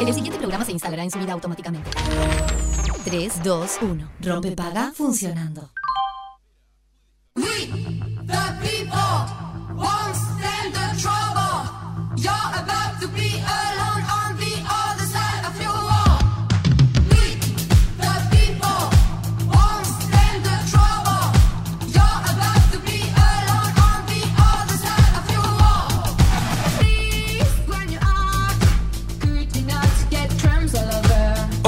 el- siguiente programa se instalará en su vida automáticamente. 3, 2, 1. Rompe paga funcionando. We, the people, won't stand the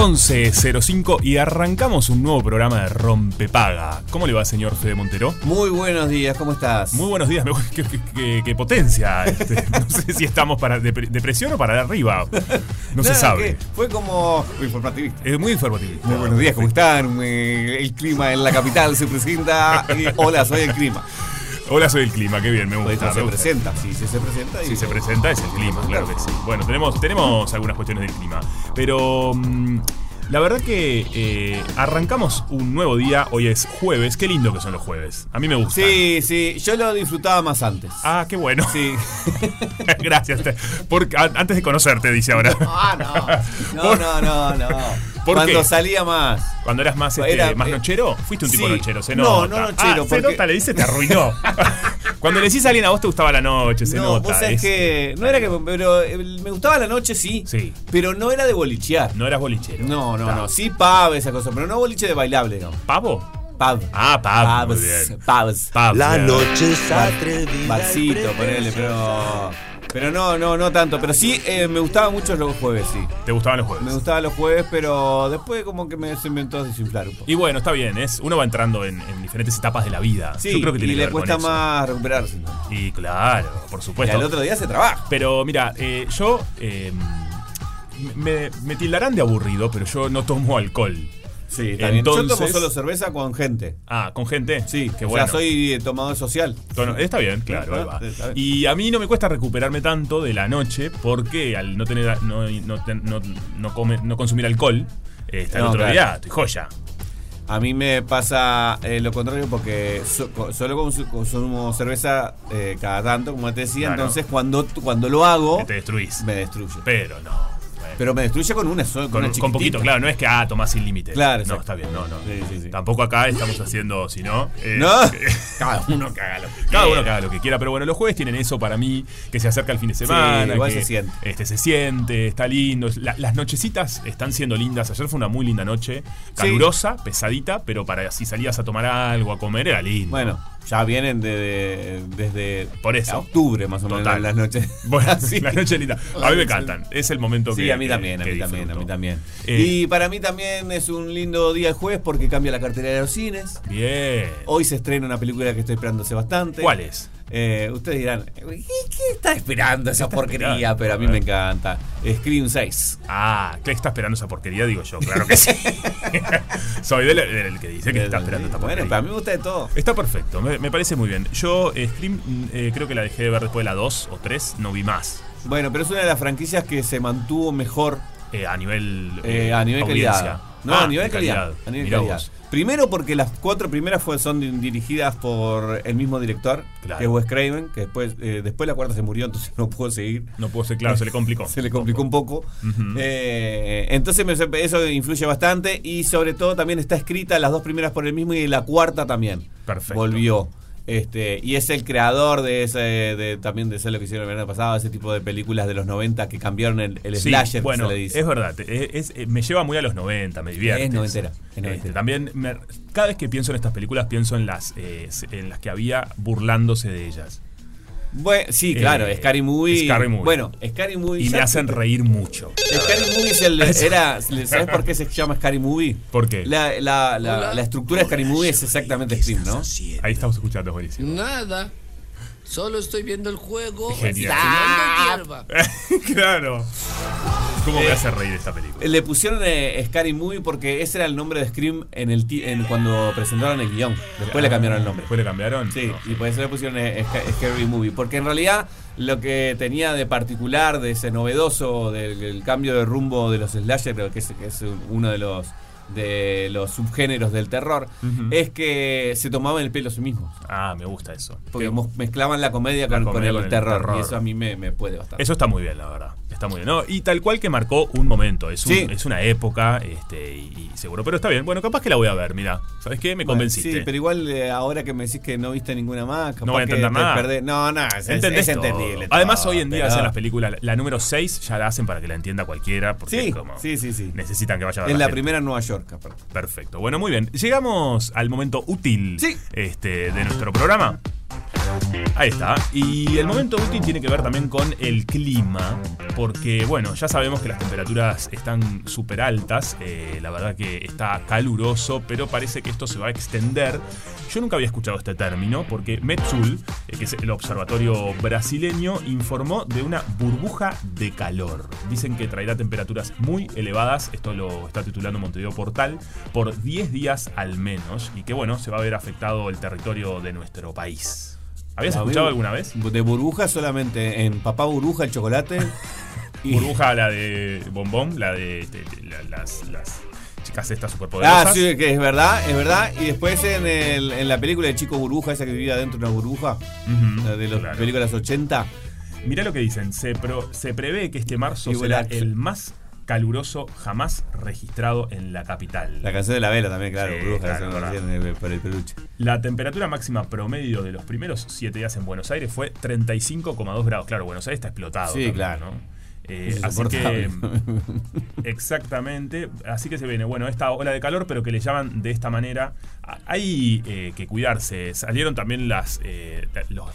11.05 y arrancamos un nuevo programa de Rompepaga. ¿Cómo le va, señor Fede Montero? Muy buenos días, ¿cómo estás? Muy buenos días, qué, qué- qué- qué potencia. este. No sé si estamos para depre- depresión o para de arriba. No se sabe. Fue como muy informativista. Es muy informativo. Muy buenos días, ¿cómo están? Eh, El clima en la capital se presenta. y hola, soy el clima. Hola, soy el clima, qué bien, me Pues gusta. no se me gusta. presenta, sí, sí se presenta. Si y- se presenta es el clima, claro que sí. Bueno, tenemos, tenemos algunas cuestiones del clima. Pero mm, la verdad que eh, arrancamos un nuevo día. Hoy es jueves. Qué lindo que son los jueves. A mí me gusta. Sí, sí, yo lo disfrutaba más antes. Ah, qué bueno. Sí. Gracias. Porque, antes de conocerte, dice ahora. Ah, no. No, no, no, no. ¿Por Cuando qué? salía más. Cuando eras más, este, Era, más eh, nochero, fuiste un tipo sí. nochero, se No, nota. no nochero, Ah, se porque- nota, le dice, te arruinó. Cuando le decís a alguien a vos te gustaba la noche, se no, nota. vos sabés es- que. No era que. Pero eh, me gustaba la noche, sí. Sí. Pero no era de bolichear. No eras bolichero. No, no, no. Sí, pub, esa cosa. Pero no boliche de bailable, digamos. ¿Pavo? Pub. Ah, pavo. Muy Pubs. bien. Pubs. Pavo, La noche es atrevida. Barcito, ponele, pero. Pero no, no, no tanto. Pero sí, eh, me gustaban mucho los jueves, sí. ¿Te gustaban los jueves? Me gustaban los jueves, pero después como que me se inventó a desinflar un poco. Y bueno, está bien, es, uno va entrando en, en diferentes etapas de la vida. Sí, Yo creo que tiene y que le ver con cuesta eso. más recuperarse. ¿no? Y claro, por Y supuesto. al otro día se trabaja. Pero mira, eh, yo. eh, me, me tildarán de aburrido, pero yo no tomo alcohol. Sí, también. Yo tomo Entonces- solo cerveza con gente. Ah, con gente. Sí, qué o bueno. sea, soy eh, tomador social. Bueno, está bien, claro, ahí va. Está bien. Y a mí no me cuesta recuperarme tanto de la noche porque al no tener no, no, no, no come- no consumir alcohol, eh, hasta el otro claro. día estoy joya. A mí me pasa eh, lo contrario porque so- solo consu- consumo cerveza eh, cada tanto, como te decía. Claro. Entonces, cuando, cuando lo hago, Que te destruís. me destruye. Pero no. Pero me destruye con una sola. con, con poquito, claro, no es que ah, tomás sin límite. Claro, No, está bien, no, no. Sí, sí, sí. Tampoco acá estamos haciendo, si no. eh, No, cada uno que haga lo que Cada uno quiera. haga lo que quiera, pero bueno, los jueves tienen eso para mí, que se acerca el fin de semana. igual que, se siente. Este, se siente, está lindo. La- las nochecitas están siendo lindas. Ayer fue una muy linda noche, calurosa, pesadita, pero para si salías a tomar algo, a comer, era lindo. Bueno, ya vienen de- de- desde Por eso. octubre más o menos Total. las noches. Bueno, Sí. la noche linda. A mí me encantan. Es el momento que. Sí, a mí que- también, a mí también, a mí también. Eh, y para mí también es un lindo día el jueves porque cambia la cartelera de los cines. Bien. Hoy se estrena una película que estoy esperando hace bastante. ¿Cuál es? Eh, ustedes dirán, ¿qué, qué está esperando esa porquería? esperando? Pero a mí me encanta. Scream 6. Ah, ¿qué está esperando esa porquería? Digo yo, claro que sí. Soy del, del que dice que está esperando esta Bueno, porquería. pero a mí me gusta de todo. Está perfecto, me, me parece muy bien. Yo, eh, Scream, mm, eh, creo que la dejé de ver después de la 2 o 3, no vi más. Bueno, pero es una de las franquicias que se mantuvo mejor Eh, a nivel. a nivel audiencia. calidad. No, Ah, a nivel de calidad. A nivel Mirá calidad. vos. Primero porque las cuatro primeras fue- son di- dirigidas por el mismo director, Claro. que es Wes Craven, que después, eh, después la cuarta se murió, entonces no pudo seguir. No puedo ser claro, se le complicó. Se le complicó un poco. Eh, entonces me- eso influye bastante y sobre todo también está escrita las dos primeras por el mismo y la cuarta también. Perfecto. Volvió. Este, y es el creador de ese, de, también de eso lo que hicieron el verano pasado, ese tipo de películas de los 90 que cambiaron el, el Sí, slasher, bueno, se le dice. es verdad, es- es- me lleva muy a los 90, me divierte. Es noventera, es Este, noventera. también, me- cada vez que pienso en estas películas, pienso en las, eh, en las que había burlándose de ellas. Bueno, sí, claro, Eh, Scary Movie. Scary Movie. Bueno, Scary Movie. Y me hacen reír mucho. Scary Movie es el, era. ¿Sabes por qué se llama Scary Movie? ¿Por qué? La, la, la, la estructura de Scary Movie es exactamente Scream, ¿no? Ahí estamos escuchando, es buenísimo. Nada. Solo estoy viendo el juego. Genial. tirando hierba. claro. ¿Cómo me hace reír esta película? Le pusieron eh, Scary Movie porque ese era el nombre de Scream en el en, cuando presentaron el guion. Después le cambiaron el nombre. ¿Después le cambiaron? Sí, No. y por eso le pusieron eh, Sca- Scary Movie. Porque en realidad lo que tenía de particular, de ese novedoso, del, del cambio de rumbo de los slasher, creo que es, que es uno de los de los subgéneros del terror, es que se tomaban el pelo a sí mismos. Ah, me gusta eso. Porque mezclaban la comedia, La con, comedia con el, con el terror, terror. Y eso a mí me, me puede bastante. Eso está muy bien, la verdad. Está muy bien. ¿no? Y tal cual que marcó un momento. Es, un- Sí. es una época, este, y, y seguro. Pero está bien. Bueno, capaz que la voy a ver, mira. ¿Sabes qué? Me Bueno, convenciste. Sí, pero igual eh, ahora que me decís que no viste ninguna más, capaz No voy a entender te nada. perdés- No, no, es, es- entendible. Además, todo, hoy en día pero- hacen las películas. La número 6 ya la hacen para que la entienda cualquiera. Porque Sí, es como sí, sí, sí. necesitan que vaya a ver Es la gente. primera en Nueva York, aparte. Perfecto. Bueno, muy bien. Llegamos al momento útil Sí. este, de nuestro programa. Ahí está. Y el momento útil tiene que ver también con el clima, porque bueno, ya sabemos que las temperaturas están súper altas, eh, la verdad que está caluroso, pero parece que esto se va a extender. Yo nunca había escuchado este término, porque Metsul, eh, que es el observatorio brasileño, informó de una burbuja de calor. Dicen que traerá temperaturas muy elevadas, esto lo está titulando Montevideo Portal, por 10 días al menos, y que bueno, se va a ver afectado el territorio de nuestro país. ¿Habías escuchado alguna vez? De burbuja solamente en papá burbuja el chocolate. y- Burbuja, la de Bombón, la de la- las, las chicas estas superpoderosas. Ah, sí, que es verdad, es verdad. Y después en, el- en la película de Chico Burbuja, esa que vivía dentro de una burbuja, Ujú, la de las claro. películas 80. Mirá lo que dicen, se, pro- se prevé que este marzo Y será el más caluroso jamás registrado en la capital. La canción de la vela también, claro, Sí, claro, por el peluche. La temperatura máxima promedio de los primeros 7 días en Buenos Aires fue 35,2 grados. Claro, Buenos Aires está explotado. Sí, también, claro. ¿no? Eh, así que, exactamente, así que se viene, bueno, esta ola de calor, pero que le llaman de esta manera. A- Hay eh, que cuidarse. Salieron también las eh, los-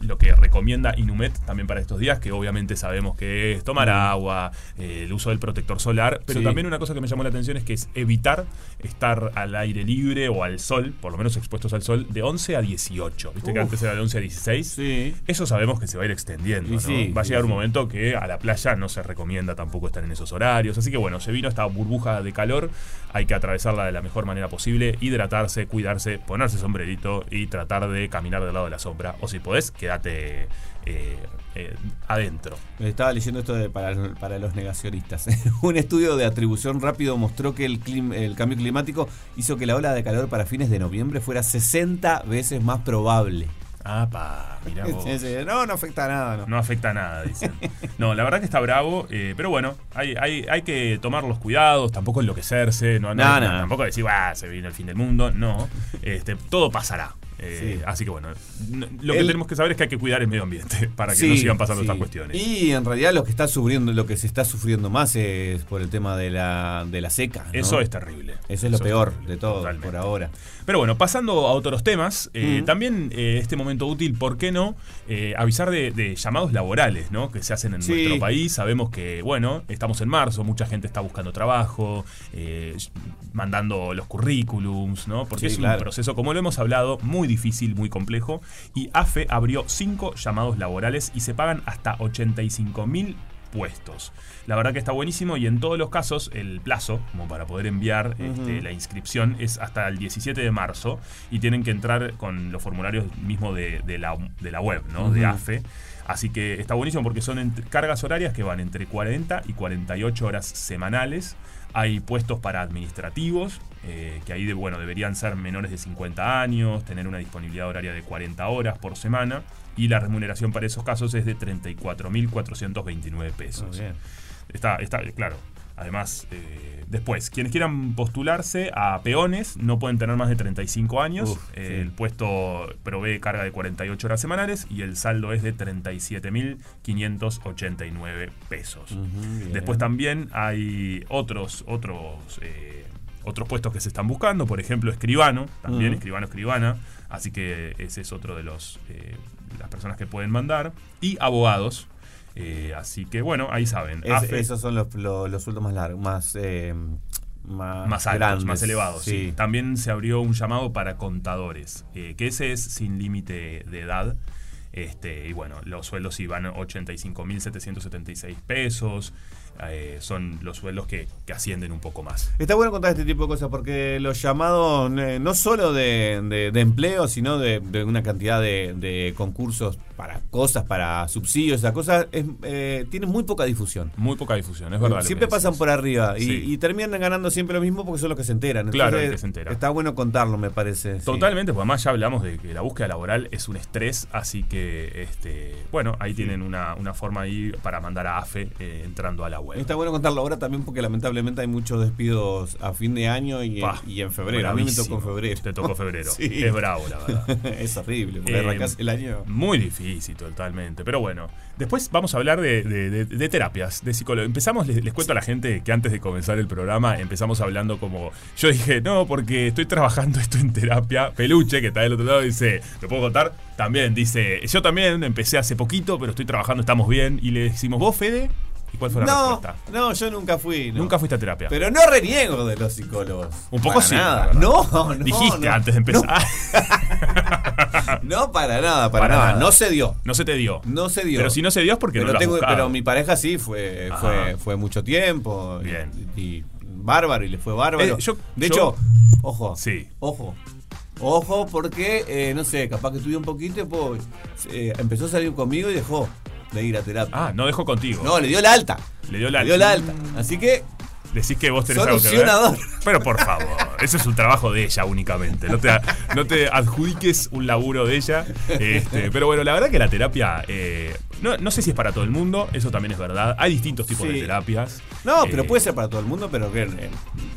lo que recomienda Inumet también para estos días, que obviamente sabemos que es tomar agua, eh, el uso del protector solar, pero Sí. también una cosa que me llamó la atención es que es evitar estar al aire libre o al sol, por lo menos expuestos al sol, de 11 a 18. Viste que antes era de 11 a 16. Sí. Eso sabemos que se va a ir extendiendo. Sí, va a llegar un momento que a la playa no se recomienda tampoco estar en esos horarios. Así que bueno, se vino esta burbuja de calor. Hay que atravesarla de la mejor manera posible, hidratarse, cuidarse, ponerse sombrerito y tratar de caminar del lado de la sombra. O si podés, quédate eh, eh, adentro. Estaba leyendo esto de para, para los negacionistas. Un estudio de atribución rápido mostró que el, clim- el cambio climático hizo que la ola de calor para fines de noviembre fuera 60 veces más probable. Ah, pa, mirá vos. No, no afecta nada. No. No afecta a nada, dicen. No, la verdad que está bravo, eh, pero bueno, hay, hay, hay que tomar los cuidados, tampoco enloquecerse, no, no, No, no, no. tampoco decir, "Bah, se viene el fin del mundo, no. Este, todo pasará. Eh, Sí. Así que bueno, no- lo que El- tenemos que saber es que hay que cuidar el medio ambiente para que Sí, no sigan pasando sí. estas cuestiones. Y en realidad lo que está sufriendo, lo que se está sufriendo más es por el tema de la, de la seca. ¿no? Eso es terrible. Eso es lo peor de todo totalmente. por ahora. Pero bueno, pasando a otros temas, eh, Mm. también eh, este momento útil, ¿por qué no? Eh, avisar de, de llamados laborales, ¿no? Que se hacen en Sí. nuestro país. Sabemos que, bueno, estamos en marzo, mucha gente está buscando trabajo, mandando los currículums, ¿no? Porque Sí, es un proceso, como lo hemos hablado, muy difícil, muy complejo. Y AFE abrió cinco llamados laborales y se pagan hasta 85 mil puestos. La verdad que está buenísimo y en todos los casos el plazo, como para poder enviar este, la inscripción, es hasta el 17 de marzo y tienen que entrar con los formularios mismo de, de la, de la web, ¿no? De. AFE. Así que está buenísimo porque son entre- cargas horarias que van entre 40 y 48 horas semanales. Hay puestos para administrativos, eh, que ahí de, bueno, deberían ser menores de 50 años, tener una disponibilidad horaria de 40 horas por semana. Y la remuneración para esos casos es de 34.429 pesos. Está, está, claro. Además, eh, después, quienes quieran postularse a peones no pueden tener más de 35 años. Uf, Eh, sí. El puesto provee carga de 48 horas semanales y el saldo es de 37.589 pesos. Ujú, bien. Después también hay otros, otros, eh, otros puestos que se están buscando, por ejemplo, escribano, también Ujú. escribano, escribana. Así que ese es otro de los, eh, las personas que pueden mandar, y abogados. Eh, así que bueno, ahí saben. Es- AFE, esos son los, los, más largos, más, eh, más, más altos, grandes. más elevados. sí. Sí. También se abrió un llamado para contadores, eh, que ese es sin límite de edad. Este, y bueno, los sueldos a 85.776 pesos. Eh, son los sueldos que, que ascienden un poco más. Está bueno contar este tipo de cosas porque los llamados, eh, no solo de, de- de empleo, sino de, de una cantidad de, concursos para cosas, para subsidios, esas cosas, es, eh, tienen muy poca difusión. Muy poca difusión, es verdad. Siempre pasan por arriba y, Sí. y terminan ganando siempre lo mismo porque son los que se enteran. Claro, el que se entera. Está bueno contarlo, me parece. sí. Totalmente, pues además ya hablamos de que la búsqueda laboral es un estrés, así que, este, bueno, ahí tienen una, una forma ahí para mandar a AFE entrando a la web. Está bueno contarlo ahora también porque lamentablemente hay muchos despidos a fin de año y, Pa, y en febrero. A mí me tocó en febrero. Te tocó febrero. Sí. Es bravo, la verdad. es horrible, Eh, arrancás el año. Muy difícil, totalmente. Pero bueno, después vamos a hablar de, de- de- de terapias, de psicólogo. Empezamos, les, les cuento a la gente que antes de comenzar el programa empezamos hablando como. Yo dije, no, porque estoy trabajando esto en terapia. Peluche, que está del otro lado, dice, ¿te puedo contar? También dice, yo también empecé hace poquito, pero estoy trabajando, estamos bien. Y le decimos, ¿vos, Fede? ¿Y cuál fue la No, respuesta? no, yo nunca fui. no. Nunca fuiste a terapia. Pero no reniego de los psicólogos. Un poco Para sí. nada. No, no. Dijiste no. antes de empezar. No, para nada, para, Para nada. nada. No se dio. no se te dio. No se dio. Pero si no se dio es porque pero, no lo tengo- pero mi pareja sí fue, fue, fue mucho tiempo. y- Bien. Y, bárbaro, y le fue bárbaro. Eh, yo- de yo- hecho, ojo. Sí. Ojo. Ojo, porque, eh, no sé, capaz que estudió un poquito y pues, eh, empezó a salir conmigo y dejó de ir a terapia. Ah, no dejó contigo. No, le dio la alta. Le dio la Le dio la alta. Así que, Decís que vos tenés algo que ver. Pero por favor, eso es un trabajo de ella únicamente. No te, no te adjudiques un laburo de ella. Este, pero bueno, la verdad que la terapia, eh, no, no sé si es para todo el mundo, eso también es verdad. Hay distintos tipos Sí. de terapias. no, Eh, pero puede ser para todo el mundo, pero que en, en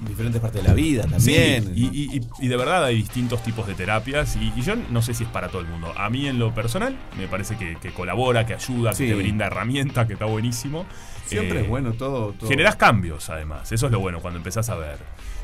diferentes partes de la vida también. y, y- y- y de verdad hay distintos tipos de terapias y, y yo no sé si es para todo el mundo. A mí en lo personal me parece que, que colabora, que ayuda, Sí. que te brinda herramientas, que está buenísimo. Siempre Eh, es bueno todo. todo. Generás cambios además, eso es lo bueno cuando empezás a ver.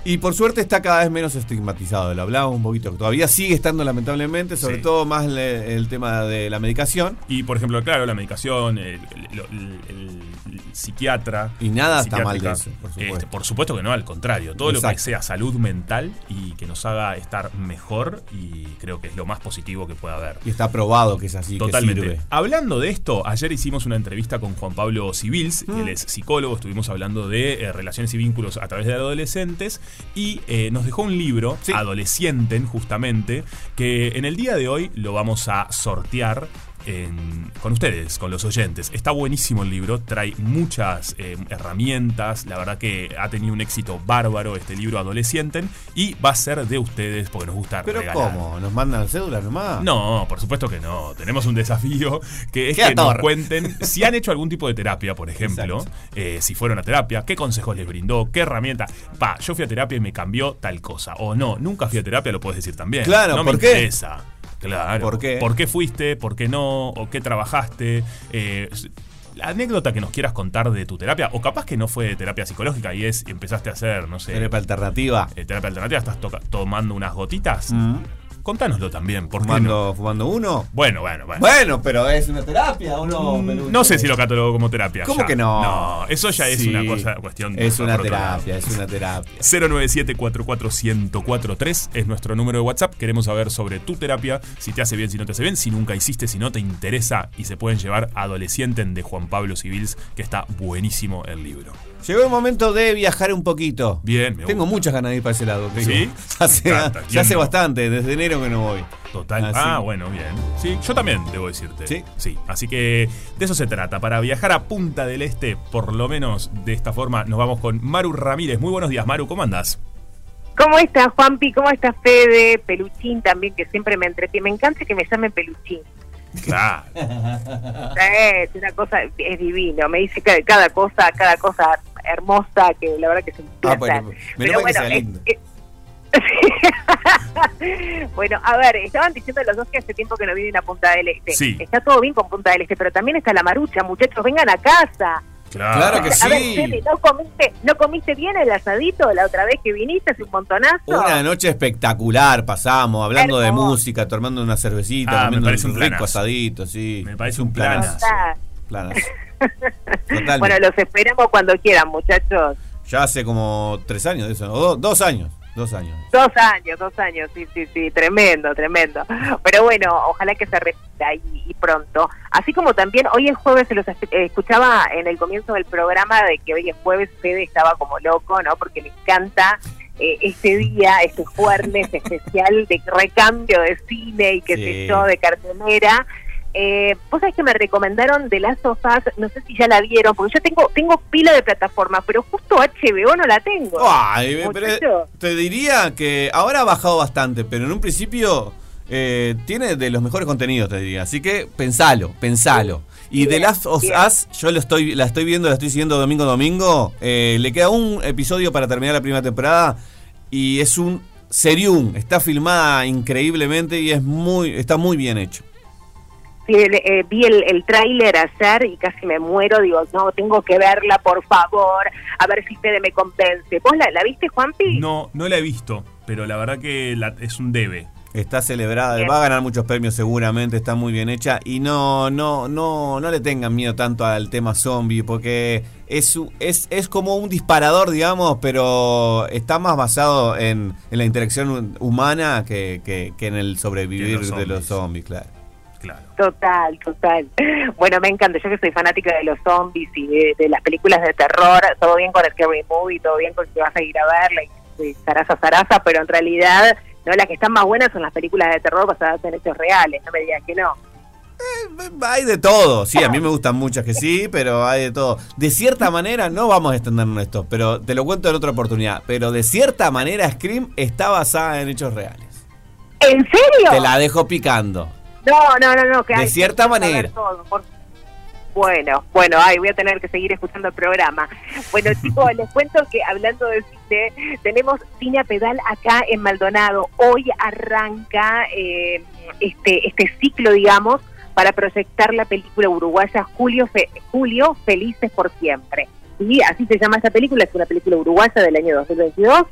Y por suerte está cada vez menos estigmatizado. Lo hablábamos un poquito. Todavía sigue estando lamentablemente, sobre Sí. todo más le- el tema de la medicación. Y por ejemplo, claro, la medicación, el, el- el- el- el psiquiatra. Y nada está mal de eso, por supuesto. este, por supuesto que no, al contrario. Todo lo que sea salud mental y que nos haga estar mejor, y creo que es lo más positivo que pueda haber. Y está probado que es así, que Totalmente. sirve. Hablando de esto, ayer hicimos una entrevista con Juan Pablo Civils, Mm. él es psicólogo, estuvimos hablando de eh, relaciones y vínculos a través de adolescentes y eh, nos dejó un libro, Sí. Adolescienten, justamente, que en el día de hoy lo vamos a sortear. En- con ustedes, con los oyentes. Está buenísimo el libro, trae muchas eh, herramientas, la verdad que ha tenido un éxito bárbaro este libro Adolescienten y va a ser de ustedes porque nos gusta Pero regalar. ¿cómo? ¿Nos mandan cédulas nomás? No, por supuesto que no. Tenemos un desafío que es que nos cuenten si han hecho algún tipo de terapia, por ejemplo, eh, si fueron a terapia, qué consejos les brindó, qué herramienta. Pa, yo fui a terapia y me cambió tal cosa. O no, nunca fui a terapia, lo puedes decir también. Claro, no ¿por me qué? interesa. Claro. ¿Por qué? ¿Por qué fuiste? ¿Por qué no? ¿O qué trabajaste? Eh, la anécdota que nos quieras contar de tu terapia, o capaz que no fue terapia psicológica y es empezaste a hacer, no sé, Terapia alternativa. eh, terapia alternativa, estás tomando unas gotitas. Mm. Contánoslo también, ¿por qué ¿Fumando, no? ¿Fumando uno? Bueno, bueno, bueno. Bueno, pero es una terapia o no? Mm? No sé si lo catalogo como terapia. ¿Cómo ya. que no? No, eso ya es Sí. una cosa, cuestión de- Es una terapia, es una terapia. 097-44143 es nuestro número de WhatsApp. Queremos saber sobre tu terapia, si te hace bien, si no te hace bien, si nunca hiciste, si no te interesa. Y se pueden llevar Adolescenten de Juan Pablo Civils, que está buenísimo el libro. Llegó el momento de viajar un poquito. Bien, me Tengo gusta. muchas ganas de ir para ese lado. te ¿Sí? digo. Hace, bastante, desde enero que no voy. Total. Así. Ah, bueno, bien. Sí, yo también debo decirte. ¿Sí? Sí. Así que de eso se trata. Para viajar a Punta del Este, por lo menos de esta forma, nos vamos con Maru Ramírez. Muy buenos días, Maru. ¿Cómo andás? ¿Cómo estás, Juanpi? ¿Cómo estás, Fede? Peluchín también, que siempre me entretiene. Me encanta que me llamen Peluchín. Claro. Es una cosa, es divino. Me dice cada, cada cosa, cada cosa hermosa, que la verdad que es un Ah, bueno, menos mal que es- es- bueno, a ver, estaban diciendo los dos que hace tiempo que no vienen a Punta del Este. Sí. Está todo bien con Punta del Este, pero también está la marucha, muchachos, vengan a casa. Claro. Claro que A ver, sí. ¿no comiste, ¿no comiste bien el asadito la otra vez que viniste hace un montonazo? Una noche espectacular pasamos, hablando de música, tomando una cervecita, Ah, me comiendo parece un un rico planazo. asadito, sí. Me parece Es un planazo. Planazo. Bueno, los esperamos cuando quieran, muchachos. Ya hace como tres años de eso, o do- dos años, dos años. Dos años, dos años, sí, sí, sí, tremendo, tremendo. Pero bueno, ojalá que se repita y, y pronto. Así como también hoy es jueves, se los es- escuchaba en el comienzo del programa de que hoy es jueves, Fede estaba como loco, ¿no? Porque le encanta eh, este día, este jueves especial de recambio de cine y qué Sí. sé yo, de cartelera. Eh, Vos sabés que me recomendaron de las sofás, no sé si ya la vieron, porque yo tengo tengo pila de plataformas, pero justo HBO no la tengo. Ay, pero Muchacho. te diría que ahora ha bajado bastante, pero en un principio eh, tiene de los mejores contenidos, te diría. Así que pensalo, pensalo. Y The Bien, Last of bien. Us, yo lo estoy, la estoy viendo, la estoy siguiendo domingo a domingo. Eh, le queda un episodio para terminar la primera temporada y es un serium. Está filmada increíblemente y es muy, está muy bien hecho. Sí, el- eh, vi el, el tráiler ayer y casi me muero. Digo, no, tengo que verla, por favor. A ver si Fede me convence. ¿Vos la, la viste, Juanpi? No, no la he visto, pero la verdad que la- es un debe. Está celebrada, Bien. va a ganar muchos premios seguramente, está muy bien hecha y no no no no le tengan miedo tanto al tema zombie porque es es, es como un disparador, digamos, pero está más basado en, en la interacción humana que, que- que en el sobrevivir de los zombies, claro. Claro. Total, total. Bueno, me encanta. Yo que soy fanática de los zombies y de, de las películas de terror, todo bien con el Scary Movie, todo bien con que vas a ir a verla y, zaraza, zaraza, pero en realidad, no las que están más buenas son las películas de terror basadas en hechos reales. No me digas que no. Hay de todo, sí, a mí me gustan muchas que sí, pero hay de todo. De cierta manera, no vamos a extendernos en esto, pero te lo cuento en otra oportunidad. Pero de cierta manera, Scream está basada en hechos reales. ¿En serio? Te la dejo picando. No, no, no, no. Que De hay- cierta que manera. todo, por- Bueno, bueno, ay, voy a tener que seguir escuchando el programa. Bueno, chicos, les cuento que hablando de cine, tenemos cine a pedal acá en Maldonado. Hoy arranca eh, este, este ciclo, digamos, para proyectar la película uruguaya Julio, Fe- Julio Felices por Siempre. Y así se llama esta película, es una película uruguaya del año 2022,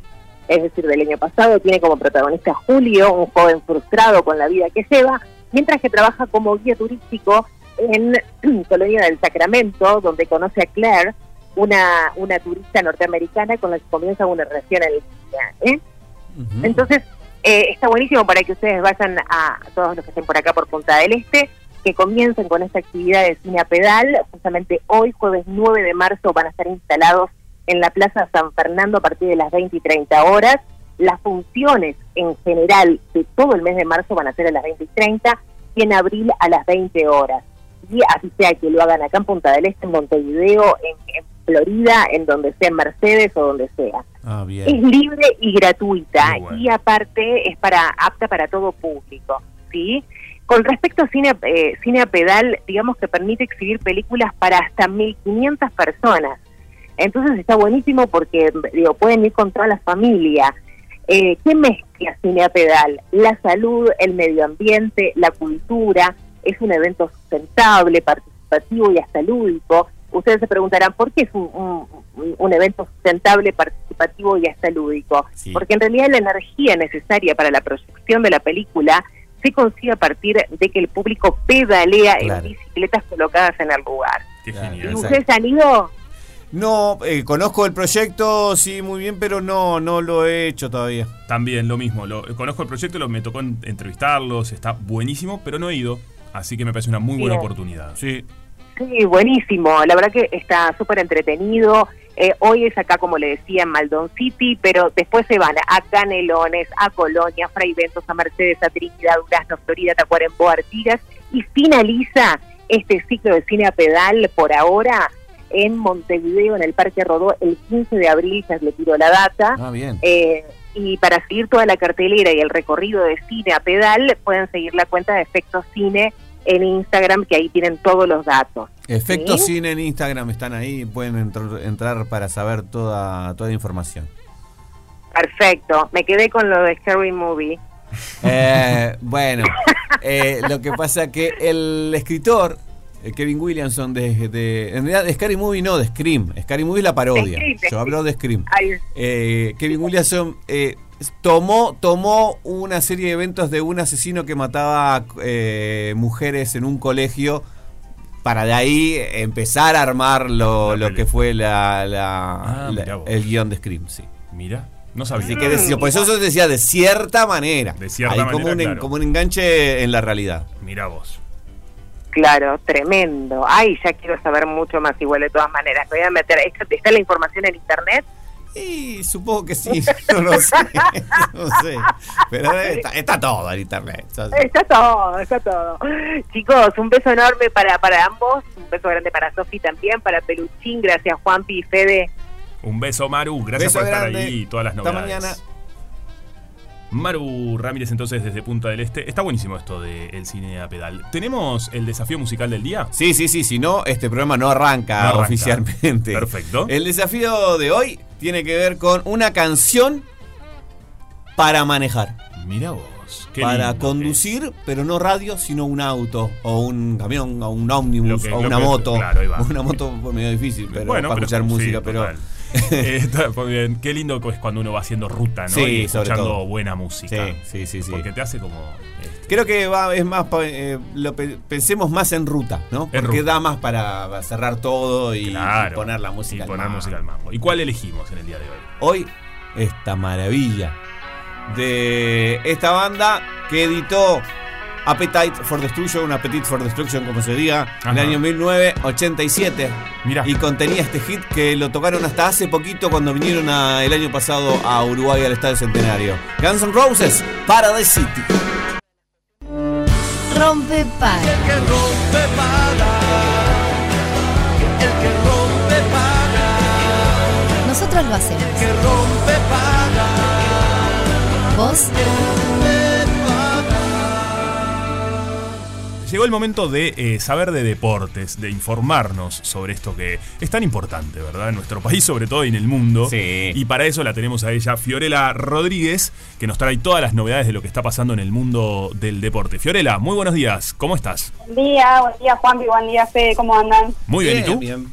es decir, del año pasado. Tiene como protagonista Julio, un joven frustrado con la vida que lleva, mientras que trabaja como guía turístico en Colonia del Sacramento, donde conoce a Claire, una, una turista norteamericana con la que comienza una relación en línea. ¿eh? Entonces, eh, está buenísimo para que ustedes vayan a, a todos los que estén por acá por Punta del Este, que comiencen con esta actividad de cine a pedal. Justamente hoy, jueves 9 de marzo, van a estar instalados en la Plaza San Fernando a partir de las 20 y 30 horas. Las funciones en general de todo el mes de marzo van a ser a las 20 y 30 y en abril a las 20 horas. Y así sea que lo hagan acá en Punta del Este, en Montevideo, en, en Florida, en donde sea, en Mercedes o donde sea. Ah, bien. Es libre y gratuita bueno. y aparte es para apta para todo público, ¿sí? Con respecto a cine, eh, cine a pedal, digamos que permite exhibir películas para hasta 1.500 personas. Entonces está buenísimo porque digo, pueden ir con toda la familia. Eh, ¿Qué mezcla cine a pedal? La salud, el medio ambiente, la cultura. Es un evento sustentable, participativo y hasta lúdico. Ustedes se preguntarán, ¿por qué es un, un- un evento sustentable, participativo y hasta lúdico? Sí. Porque en realidad la energía necesaria para la proyección de la película se consigue a partir de que el público pedalea Claro. en bicicletas colocadas en el lugar. Qué genial. ¿Y ustedes han ido? No, eh, conozco el proyecto, sí, muy bien, pero no, no lo he hecho todavía. También lo mismo. Lo, conozco el proyecto, lo, me tocó en- entrevistarlos, está buenísimo, pero no he ido. Así que me parece una muy buena Bien. oportunidad. Sí. Sí, buenísimo. La verdad que está súper entretenido. Eh, hoy es acá, como le decía, en Maldon City, pero después se van a Canelones, a Colonia, Fray Ventos, a Mercedes, a Trinidad, Durazno, Florida, Tacuarembó, Artigas y finaliza este ciclo de cine a pedal por ahora en Montevideo, en el Parque Rodó, el 15 de abril, ya le tiro la data. Ah, bien. Eh, y para seguir toda la cartelera y el recorrido de cine a pedal, pueden seguir la cuenta de Efecto Cine en Instagram, que ahí tienen todos los datos. Efecto ¿Sí? Cine en Instagram están ahí, pueden entrar, entrar para saber toda, toda la información. Perfecto, me quedé con lo de Scary Movie. Eh, bueno, eh, lo que pasa que el escritor Kevin Williamson de, de- En realidad, de Scary Movie no, de Scream. Scary Movie es la parodia. Scream, de Yo hablo de Scream. Eh, Kevin Williamson eh, tomó, tomó una serie de eventos de un asesino que mataba eh, mujeres en un colegio para de ahí empezar a armar lo, lo que fue la, la- Ah, la- el guion de Scream, sí. Mira, no sabía. Así que decía, por eso se decía de cierta manera. De cierta Hay como, manera, un, en- claro. como un enganche en la realidad. Mira vos. Claro, tremendo. Ay, ya quiero saber mucho más igual de todas maneras. Me voy a meter. ¿Está, está la información en internet? Y supongo que sí, no lo sé. No sé. Pero está, está todo en internet. Está todo, está todo. Chicos, un beso enorme para, para ambos. Un beso grande para Sofi también, para Peluchín. Gracias, Juanpi y Fede. Un beso, Maru. Gracias Beso por estar ahí y todas las Hasta novedades. mañana. Maru Ramírez entonces desde Punta del Este. Está buenísimo esto del cine a pedal. ¿Tenemos el desafío musical del día? Sí, sí, sí, si no, este programa no arranca, No arranca. oficialmente. Perfecto. El desafío de hoy tiene que ver con una canción para manejar. Mira vos. qué para conducir, pero no radio, sino un auto, o un camión, o un ómnibus, que- o una que- moto. claro. Una moto medio difícil, pero Bueno, para pero- escuchar sí, música, pero. total. Eh, está bien. Qué lindo es cuando uno va haciendo ruta, ¿no? Sí, y escuchando buena música. Sí, sí, sí, sí. Porque te hace como. este, Creo que va, es más, eh, lo pe- pensemos más en ruta, ¿no? En Porque ruta. da más para cerrar todo y, claro, y poner la música y al poner mambo. música al mambo. ¿Y cuál elegimos en el día de hoy? Hoy, esta maravilla de esta banda que editó Appetite for Destruction, Appetite for Destruction, como se diga, en el año 1987. Mirá. Y contenía este hit que lo tocaron hasta hace poquito cuando vinieron a- el año pasado a Uruguay al Estadio Centenario. Guns N' Roses, Paradise City. Rompe para. que rompe paga. El que rompe paga. Nosotros lo hacemos. Que rompe paga. Vos Llegó el momento de eh, saber de deportes, de informarnos sobre esto que es tan importante, ¿verdad? En nuestro país, sobre todo y en el mundo. Sí. Y para eso la tenemos a ella, Fiorella Rodríguez, que nos trae todas las novedades de lo que está pasando en el mundo del deporte. Fiorella, muy buenos días, ¿cómo estás? Buen día, buen día Juanpi, buen día Fede, ¿cómo andan? Muy bien, ¿y tú? bien.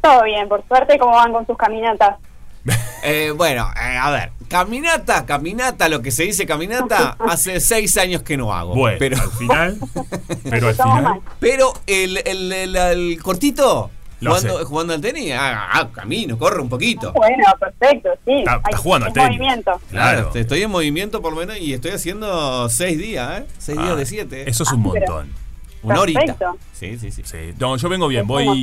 Todo bien, por suerte, ¿cómo van con sus caminatas? Eh, bueno, eh, a ver, caminata, caminata, lo que se dice caminata, hace seis años que no hago. Bueno, pero, al final, pero al final, pero el, el, el- el cortito, jugando, al tenis, ah, ah, camino, corre un poquito. Bueno, perfecto, sí. Está- jugando al tenis. movimiento. claro, estoy en movimiento por lo menos y estoy haciendo seis días, ¿eh? Seis Ah, días de siete. Eso es un Ah, pero- montón. Una horita. perfecto. Sí, sí, sí. Sí. No, yo vengo bien, Es un voy.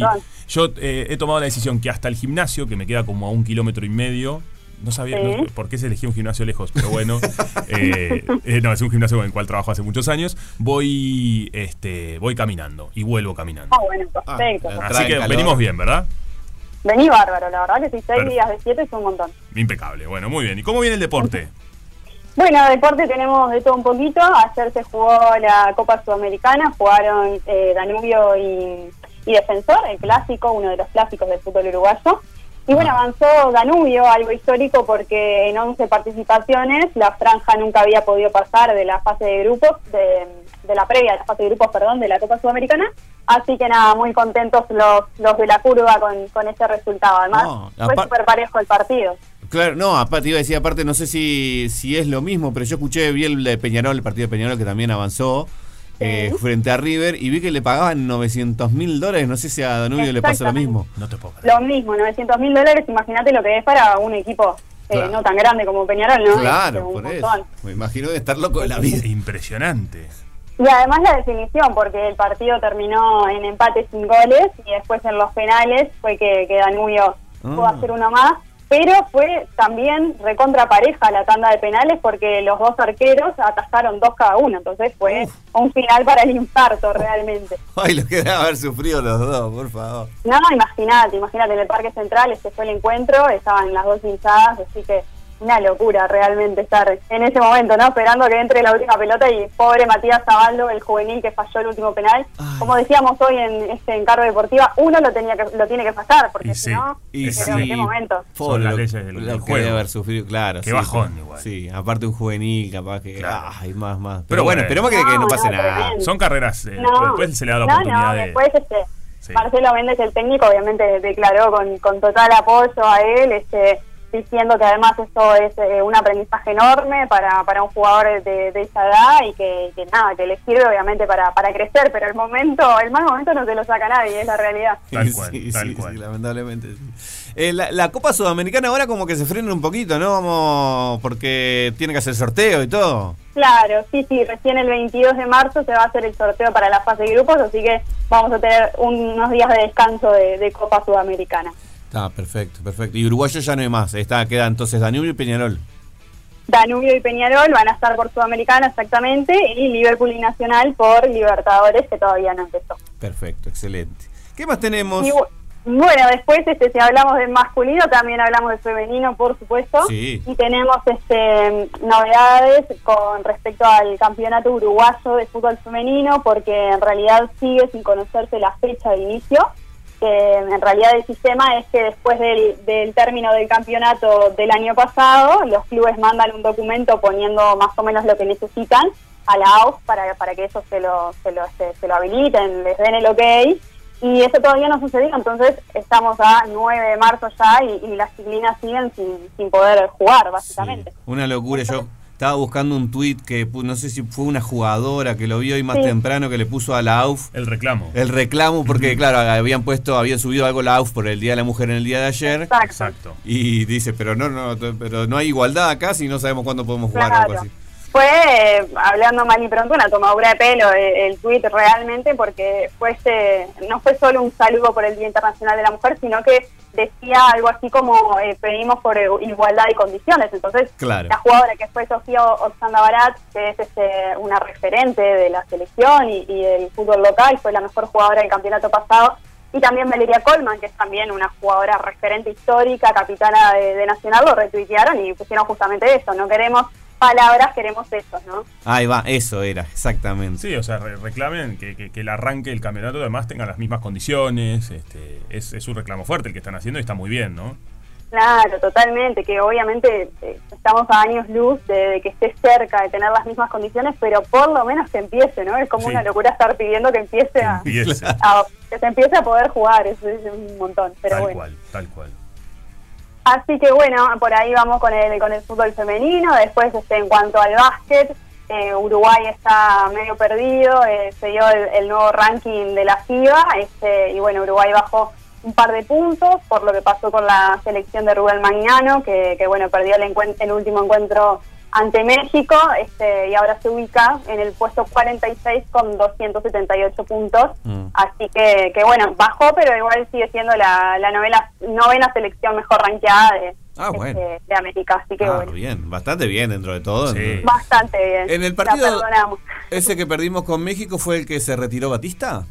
Yo eh, he tomado la decisión que hasta el gimnasio, que me queda como a un kilómetro y medio. No sabía Sí. no- por qué se elegía un gimnasio lejos, pero bueno. eh, eh, no, es un gimnasio con el cual trabajo hace muchos años. Voy, este, voy caminando y vuelvo caminando. Ah, bueno, perfecto. Ah, Así trae que calor. venimos bien, ¿verdad? Vení bárbaro, la verdad que sí, seis Perfecto. días de siete es un montón. Impecable. Bueno, muy bien. ¿Y cómo viene el deporte? Bueno, deporte tenemos de todo un poquito. Ayer se jugó la Copa Sudamericana, jugaron eh, Danubio y, y Defensor, el clásico, uno de los clásicos del fútbol uruguayo. Y bueno, avanzó Danubio, algo histórico porque en 11 participaciones la franja nunca había podido pasar de la fase de grupos, de, de la previa de la fase de grupos, perdón, de la Copa Sudamericana. Así que nada, muy contentos los, los de la curva con, con ese resultado. Además, No, fue súper parejo el partido. Claro, no, aparte iba a decir, aparte no sé si, si es lo mismo, pero yo escuché, vi el de Peñarol, el partido de Peñarol que también avanzó eh, frente a River y vi que le pagaban 900 mil dólares, no sé si a Danubio le pasó lo mismo. No te puedo creer. Lo mismo, 900 mil dólares, imagínate lo que es para un equipo eh, Claro. no tan grande como Peñarol, ¿no? Claro, un por eso. Me imagino de estar loco de la vida. Impresionante. Y además la definición, porque el partido terminó en empate sin goles y después en los penales fue que, que Danubio pudo Ah. hacer uno más. Pero fue también recontra pareja la tanda de penales porque los dos arqueros atajaron dos cada uno. Entonces fue un final para el infarto realmente. Ay, lo que debe haber sufrido los dos, por favor. No, imagínate, imagínate, en el Parque Central este fue el encuentro, estaban las dos hinchadas, así que una locura realmente estar en ese momento, ¿no? Esperando que entre la última pelota y pobre Matías Zabaldo, el juvenil que falló el último penal. Como decíamos hoy en este encargo deportiva, uno lo tenía que lo tiene que fallar, porque Y si sí, no, y en qué momento. Son las leyes del- lo del que juego. debe haber sufrido, claro. Qué sí, bajón igual. Sí, aparte un juvenil, capaz que. Claro. Ay, más, más. Pero, Pero bueno, esperemos que, que no No, pase no, nada. Son carreras. eh, No, después se le da la no, oportunidad no, de. después este, Sí. Marcelo Méndez, el técnico, obviamente declaró con, con total apoyo a él, este, diciendo que además esto es eh, un aprendizaje enorme para, para un jugador de, de esa edad y que, que nada, que le sirve obviamente para, para crecer, pero el momento, el mal momento no se lo saca nadie, es la realidad. Tal cual, Sí, tal sí, cual. sí, lamentablemente. sí. Eh, la, la Copa Sudamericana ahora como que se frena un poquito, ¿no? Vamos, porque tiene que hacer sorteo y todo. Claro, sí, sí, recién el 22 de marzo se va a hacer el sorteo para la fase de grupos, así que vamos a tener unos días de descanso de, de Copa Sudamericana. Está perfecto, perfecto. Y uruguayo ya no hay más. Está, queda entonces Danubio y Peñarol. Danubio y Peñarol van a estar por Sudamericana exactamente y Liverpool y Nacional por Libertadores que todavía no empezó. Perfecto, excelente. ¿Qué más tenemos? Y bueno, después este, si hablamos de masculino también hablamos de femenino por supuesto Sí. y tenemos este novedades con respecto al campeonato uruguayo de fútbol femenino porque en realidad sigue sin conocerse la fecha de inicio que en realidad el sistema es que después del, del término del campeonato del año pasado, los clubes mandan un documento poniendo más o menos lo que necesitan a la AUF para, para que eso se lo, se, lo, este, se lo habiliten, les den el ok. Y eso todavía no sucedió, entonces estamos a 9 de marzo ya y, y las chiquilinas siguen sin, sin poder jugar, básicamente. Sí, una locura. Yo estaba buscando un tweet que pu- no sé si fue una jugadora que lo vio hoy más Sí. temprano que le puso a la AUF El reclamo. el reclamo porque claro, habían puesto, habían subido algo la AUF por el Día de la Mujer en el día de ayer. Exacto. Exacto. Y dice, pero no, no, pero no hay igualdad acá si no sabemos cuándo podemos jugar o algo Claro. así. Fue, eh, hablando mal y pronto, una tomadura de pelo eh, el tuit realmente, porque fue este, no fue solo un saludo por el Día Internacional de la Mujer, sino que decía algo así como eh, pedimos por igualdad y condiciones. Entonces, Claro. la jugadora que fue Sofía Oxanda Barat, que es este, una referente de la selección y, y del fútbol local, fue la mejor jugadora del campeonato pasado. Y también Valeria Colman, que es también una jugadora referente histórica, capitana de, de Nacional, lo retuitearon y pusieron justamente eso. No queremos palabras, queremos eso, ¿no? Ahí va, eso era, exactamente. Sí, o sea, re- reclamen que, que- que el arranque del campeonato además tenga las mismas condiciones. Este, es, es un reclamo fuerte el que están haciendo y está muy bien, ¿no? Claro, totalmente, que obviamente eh, estamos a años luz de, de que esté cerca de tener las mismas condiciones, pero por lo menos que empiece, ¿no? Es como Sí. una locura estar pidiendo que empiece a, Empiece. a- que se empiece a poder jugar, eso es un montón, pero tal bueno. cual, tal cual. Así que bueno, por ahí vamos con el con el fútbol femenino. Después, este, en cuanto al básquet, eh, Uruguay está medio perdido. eh, se dio el, nuevo ranking de la FIBA. Este, y bueno, Uruguay bajó un par de puntos por lo que pasó con la selección de Rubén Magnano, que, que bueno, perdió el, el último encuentro ante México este, y ahora se ubica en el puesto 46 con 278 puntos. Mm. Así que, que bueno, bajó, pero igual sigue siendo la, la novela, novena selección mejor rankeada de, Ah, bueno. este, de América. Así que Ah, bueno, bien, bastante bien dentro de todo. Sí. ¿no? bastante bien. En el partido perdonamos. ese que perdimos con México fue el que se retiró Batista.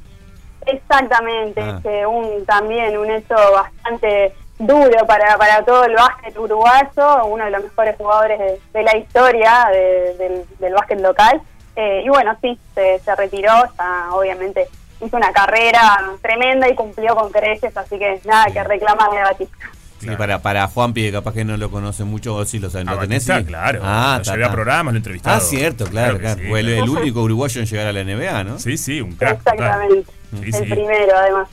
Exactamente, Ah. este, un, también un hecho bastante duro para, para todo el básquet uruguayo, uno de los mejores jugadores de, de la historia de- del, del básquet local. Eh, y bueno, sí, se, se retiró, ya, obviamente hizo una carrera tremenda y cumplió con creces, así que nada que reclamarle a Batista. Sí, Claro. para, para Juanpi, que capaz que no lo conoce mucho, o sí lo saben, A ¿lo tenés? Batista, sí? claro. Ah, lo ta, llevé a ta. programas, lo entrevistado. Ah, cierto, claro, claro. sí, el, claro. el único uruguayo en llegar a la NBA, ¿no? Sí, sí, un crack. Exactamente, Sí, el sí. primero además.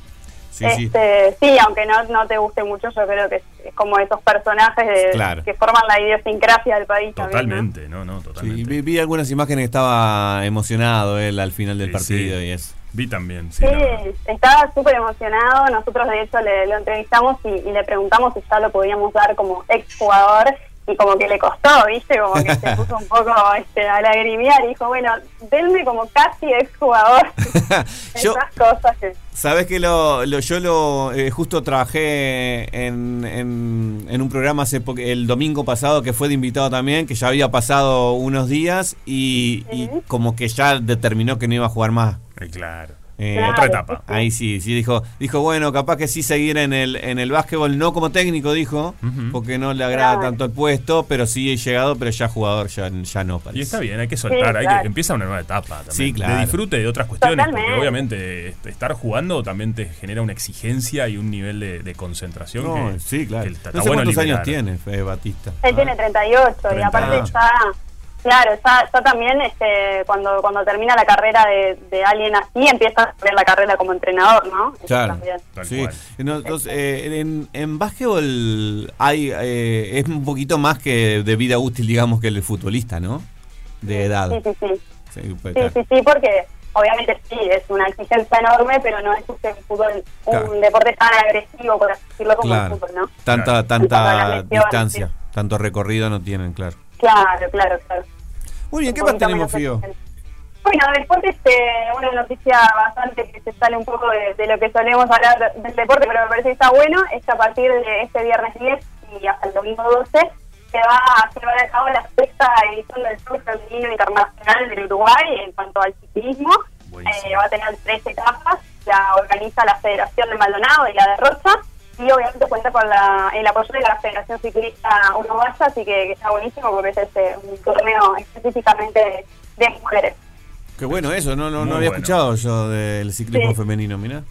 Sí, sí. este, sí, aunque no, no te guste mucho, yo creo que es, es como esos personajes de- Claro. que forman la idiosincrasia del país. también, ¿no? Totalmente, no, no, Sí, totalmente. vi, vi algunas imágenes, estaba emocionado él al final del Sí, partido sí. y eso. Vi también, sí. Sí, estaba súper emocionado. Nosotros, de hecho, le, lo entrevistamos y, y le preguntamos si ya lo podíamos dar como exjugador. Y como que le costó, ¿viste? Como que se puso un poco este, a lagrimear y dijo, bueno, denme como casi exjugador. Yo, Esas cosas que... Sabes que lo, lo- yo lo eh, justo trabajé en, en, en un programa hace el domingo pasado que fue de invitado también, que ya había pasado unos días y, como que ya determinó que no iba a jugar más. Eh, claro. Eh, Claro, Otra etapa. Ahí sí, sí dijo, dijo bueno, capaz que sí seguir en el en el básquetbol, no como técnico dijo, porque no le agrada Claro. tanto el puesto, pero sí he llegado, pero ya jugador ya, ya no parece. Y está bien, hay que soltar, Sí, hay claro. que empieza una nueva etapa también. Sí, claro. De disfrute de otras cuestiones, porque obviamente este, estar jugando también te genera una exigencia y un nivel de, de concentración No, que, sí, claro. que No está, sé bueno cuántos años tiene eh, Batista. Él tiene 38 y 38. aparte está, claro, ya, ya también este, cuando cuando termina la carrera de, de alguien así empieza a hacer la carrera como entrenador, ¿no? Eso Claro. Sí. entonces, eh, en, en básquetbol hay eh, es un poquito más que de vida útil, digamos, que el futbolista, ¿no? De edad. Sí, sí, sí. Sí, pues, Sí, claro. sí, sí, porque obviamente sí, es una exigencia enorme, pero no es un fútbol, un Claro. deporte tan agresivo, por así decirlo, como Claro. el fútbol, ¿no? Tanta, Claro. tanta distancia, tanto recorrido no tienen, claro. Claro, claro, claro. Muy bien, ¿qué más tenemos, Fío? Bueno, después este, una noticia bastante que se sale un poco de, de lo que solemos hablar del deporte, pero me parece que está bueno, es que a partir de este viernes 10 y hasta el domingo 12 se va a llevar a cabo la sexta edición del Tour Femenino Internacional del Uruguay en cuanto al ciclismo. Eh, va a tener tres etapas, la organiza la Federación de Maldonado y la de Rocha, y obviamente cuenta con la, el apoyo de la Federación Ciclista Uruguaya, así que, que está buenísimo porque es este, un torneo específicamente de, de mujeres. Qué bueno eso, no, no, había bueno. escuchado yo del ciclismo Sí. femenino, mira.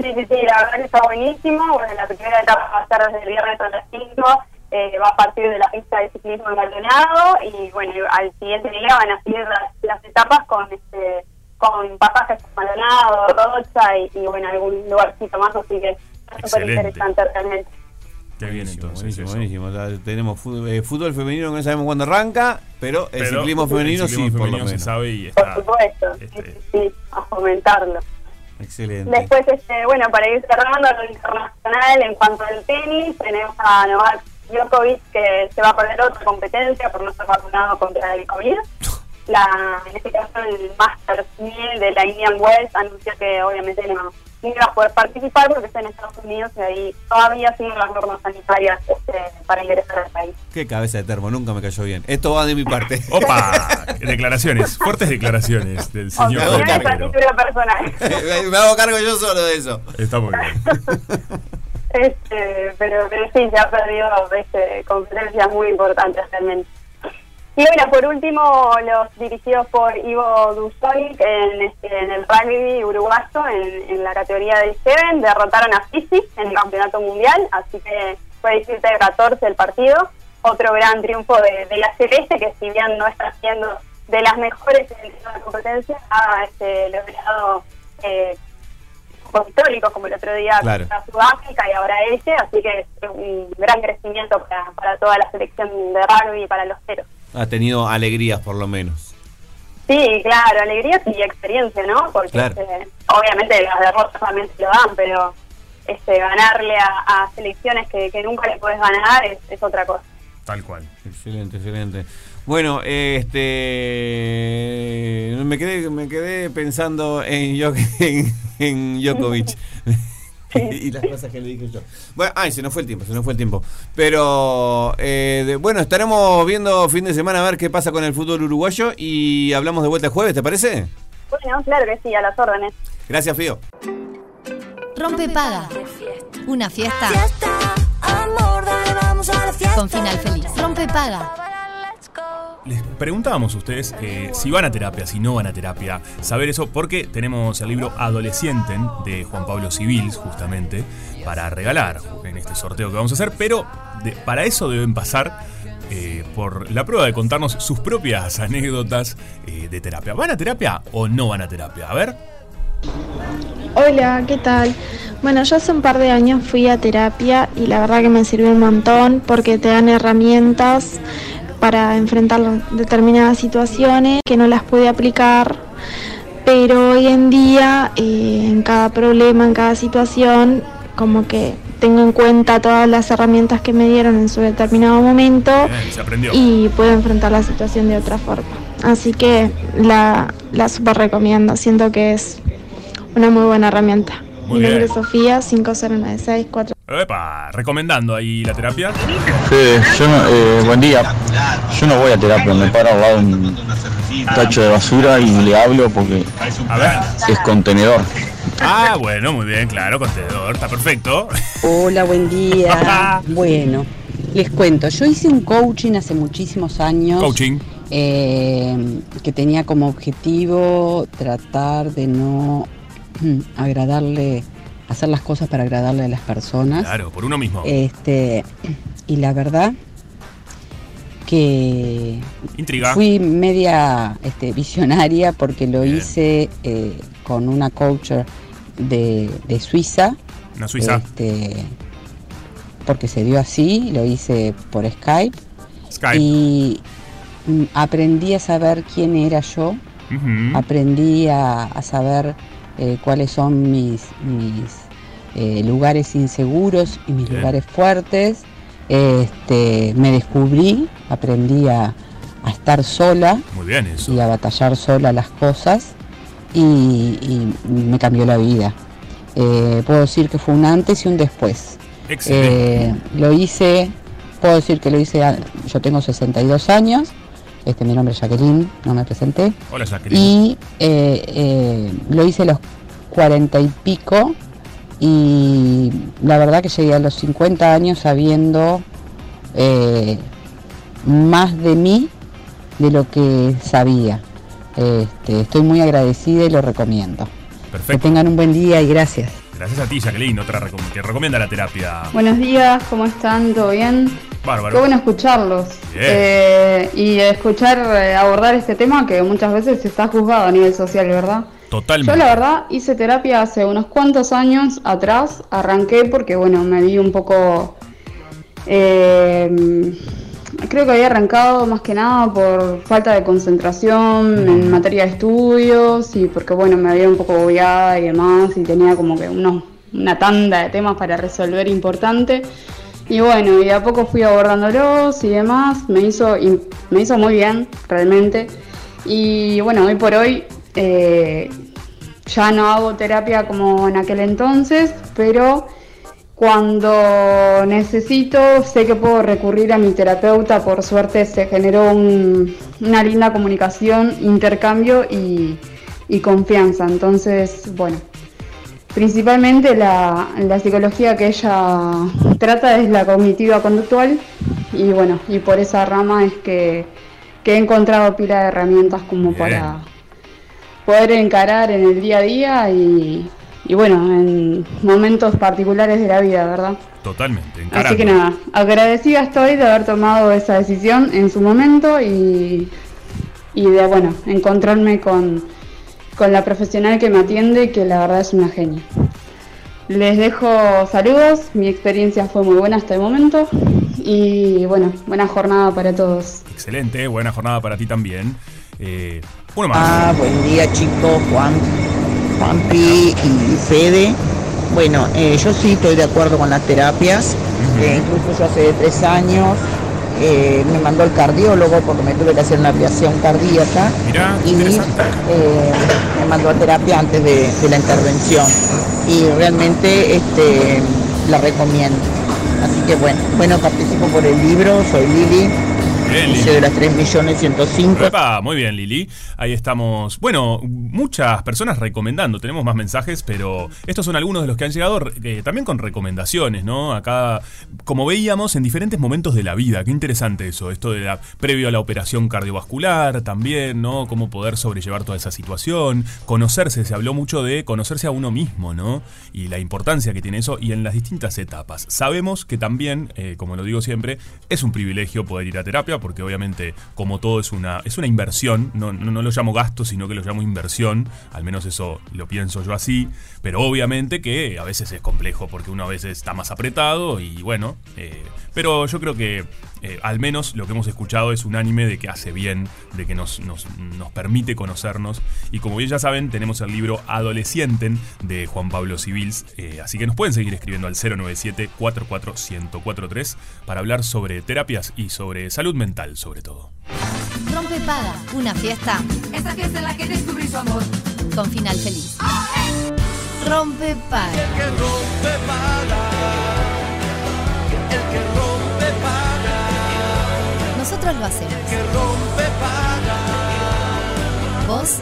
Sí, sí, sí, la verdad que está buenísimo. Bueno, la primera etapa va a ser desde el viernes a las 5, eh, va a partir de la pista de ciclismo de Maldonado y bueno, al siguiente día van a seguir las, las etapas con este con pasajes a Maldonado, Rocha y, y bueno, algún lugarcito más, así que súper Excelente. interesante realmente. Qué bien Buenísimo, entonces. buenísimo, eso. buenísimo. O sea, tenemos fútbol, eh, fútbol femenino que no sabemos cuándo arranca, pero el Pero ciclismo femenino el ciclismo sí, por lo se menos. sabe y Por supuesto, sí, este, sí, sí, a fomentarlo. Excelente. Después, este, bueno, para ir cerrando lo internacional, en cuanto al tenis, tenemos a Novak Djokovic que se va a perder otra competencia por no ser vacunado contra el COVID. La, en este caso, el Masters 1000 de la Indian Wells anunció que obviamente no, no iba a poder participar porque está en Estados Unidos y ahí todavía siguen las normas sanitarias este, para ingresar al país. Qué cabeza de termo, nunca me cayó bien. Esto va de mi parte. Opa, declaraciones, fuertes declaraciones del señor a Carguero. título personal. me hago cargo yo solo de eso. Está muy bien. Este, pero, pero sí, se ha perdido este, competencias muy importantes realmente. Y bueno, por último, los dirigidos por Ivo Dusovic en, este, en el rugby uruguayo, en, en la categoría de Seven, derrotaron a Fiji en el campeonato mundial, así que fue 17 de 14 el partido. Otro gran triunfo de, de la Celeste, que si bien no está siendo de las mejores en la competencia, ha este, logrado eh, históricos como el otro día Claro. contra Sudáfrica y ahora este, así que es un gran crecimiento para, para toda la selección de rugby y para los ceros. Ha tenido alegrías por lo menos. Sí, claro, alegría y experiencia, ¿no? Porque Claro. este, obviamente las derrotas también se lo dan, pero este ganarle a, a selecciones que, que nunca le puedes ganar es, es otra cosa. Tal cual. Excelente, excelente. Bueno, este me quedé me quedé pensando en en, en Djokovic. y las cosas que le dije yo. Bueno, ay, se nos fue el tiempo, se nos fue el tiempo. Pero eh, de- bueno, estaremos viendo fin de semana a ver qué pasa con el fútbol uruguayo y hablamos de vuelta el jueves, ¿te parece? Bueno, claro que sí, a las órdenes. Gracias, Fío. Rompe paga. Una fiesta Fiesta, amor, dale, vamos a la fiesta. con final feliz. Rompe paga. Les preguntábamos a ustedes eh, si van a terapia, si no van a terapia. Saber eso porque tenemos el libro Adolescenten de Juan Pablo Civils, justamente, para regalar en este sorteo que vamos a hacer. Pero para eso deben pasar eh, por la prueba de contarnos sus propias anécdotas eh, de terapia. ¿Van a terapia o no van a terapia? A ver. Hola, ¿qué tal? Bueno, yo hace un par de años fui a terapia y la verdad que me sirvió un montón porque te dan herramientas para enfrentar determinadas situaciones que no las pude aplicar, pero hoy en día eh, en cada problema, en cada situación, como que tengo en cuenta todas las herramientas que me dieron en su determinado momento Bien, y puedo enfrentar la situación de otra forma. Así que la, la super recomiendo, siento que es una muy buena herramienta. Muy Mi nombre bien. es Sofía, 5096 Epa, recomendando ahí la terapia. Sí, yo no, eh, buen día. Yo no voy a terapia, me paro al lado de un tacho de basura y le hablo porque A ver. es contenedor. Ah, bueno, muy bien, claro, contenedor, está perfecto. Hola, buen día. bueno, les cuento, yo hice un coaching hace muchísimos años. Coaching. eh, que tenía como objetivo tratar de no mm, agradarle, hacer las cosas para agradarle a las personas. Claro, por uno mismo. Este, y la verdad que Intriga. fui media este, visionaria porque lo Bien. hice eh, con una coach de, de Suiza. Una suiza. Este, porque se dio así, lo hice por Skype. Skype. Y mm, aprendí a saber quién era yo, aprendí a, a saber eh, cuáles son mis, mis eh, lugares inseguros y mis Bien. lugares fuertes. Este, me descubrí, aprendí a, a estar sola Muy bien eso. y a batallar sola las cosas y, y me cambió la vida. Eh, puedo decir que fue un antes y un después. Excelente. Eh, lo hice, puedo decir que lo hice, yo tengo 62 años, este, mi nombre es Jacqueline, no me presenté, Hola, Jacqueline. y eh, eh, lo hice a los 40 y pico y la verdad que llegué a los 50 años sabiendo eh, más de mí de lo que sabía. Este, estoy muy agradecida y lo recomiendo. Que Perfecto. tengan un buen día y gracias. Gracias a ti, Jacqueline, otra recom- que recomienda la terapia. Buenos días, ¿cómo están? ¿Todo bien? Bárbaro. Qué bueno escucharlos. Eh, y escuchar eh, abordar este tema que muchas veces está juzgado a nivel social, ¿verdad? Totalmente. Yo la verdad hice terapia hace unos cuantos años atrás, arranqué porque bueno, me vi un poco... eh, creo que había arrancado más que nada por falta de concentración en materia de estudios y porque bueno, me había un poco agobiada y demás y tenía como que unos, una tanda de temas para resolver importante. Y bueno, y a poco fui abordándolos y demás, me hizo, me hizo muy bien, realmente. Y bueno, hoy por hoy eh, ya no hago terapia como en aquel entonces, pero cuando necesito sé que puedo recurrir a mi terapeuta, por suerte se generó un- una linda comunicación, intercambio y, y confianza. Entonces, bueno, Principalmente la, la psicología que ella trata es la cognitiva conductual y bueno, y por esa rama es que, que he encontrado pila de herramientas como Bien. para poder encarar en el día a día y, y bueno, en momentos particulares de la vida, ¿verdad? Totalmente. Así que encarando. nada, agradecida estoy de haber tomado esa decisión en su momento y, y de bueno, encontrarme con, con la profesional que me atiende, que la verdad es una genia. Les dejo saludos, mi experiencia fue muy buena hasta el momento y bueno, buena jornada para todos. Excelente, buena jornada para ti también. Eh, uno más. Ah, buen día chicos, Juan, Juanpi y Fede. Bueno, eh, yo sí estoy de acuerdo con las terapias. Eh, incluso yo hace tres años eh, me mandó el cardiólogo porque me tuve que hacer una aviación cardíaca Mirá, y eh, me mandó a terapia antes de, de la intervención. Y realmente este, la recomiendo. Así que bueno, bueno, participo por el libro, soy Lili, Bien, Lili. de las 3 millones 105. Epa, muy bien, Lili. Ahí estamos. Bueno, muchas personas recomendando. Tenemos más mensajes, pero estos son algunos de los que han llegado eh, también con recomendaciones, ¿no? Acá, como veíamos, en diferentes momentos de la vida. Qué interesante eso. Esto de la previo a la operación cardiovascular también, ¿no? Cómo poder sobrellevar toda esa situación. Conocerse, se habló mucho de conocerse a uno mismo, ¿no? Y la importancia que tiene eso y en las distintas etapas. Sabemos que también, eh, como lo digo siempre, es un privilegio poder ir a terapia porque obviamente como todo es una, es una inversión, no, no, lo llamo gasto, sino que lo llamo inversión, al menos eso lo pienso yo así, pero obviamente que a veces es complejo porque uno a veces está más apretado y bueno, eh, pero yo creo que eh, al menos lo que hemos escuchado es unánime de que hace bien, de que nos, nos, nos permite conocernos. Y como bien ya saben, tenemos el libro Adolescienten de Juan Pablo Civils. eh, así que nos pueden seguir escribiendo al 097-44143 para hablar sobre terapias y sobre salud mental, sobre todo. Rompe Paga, una fiesta. Esa fiesta en la que descubrí su amor. Con final feliz. Ah, eh. Rompe Paga. El que rompe paga. El que rompe paga. Nosotros lo hacemos. El que rompe paga. Vos.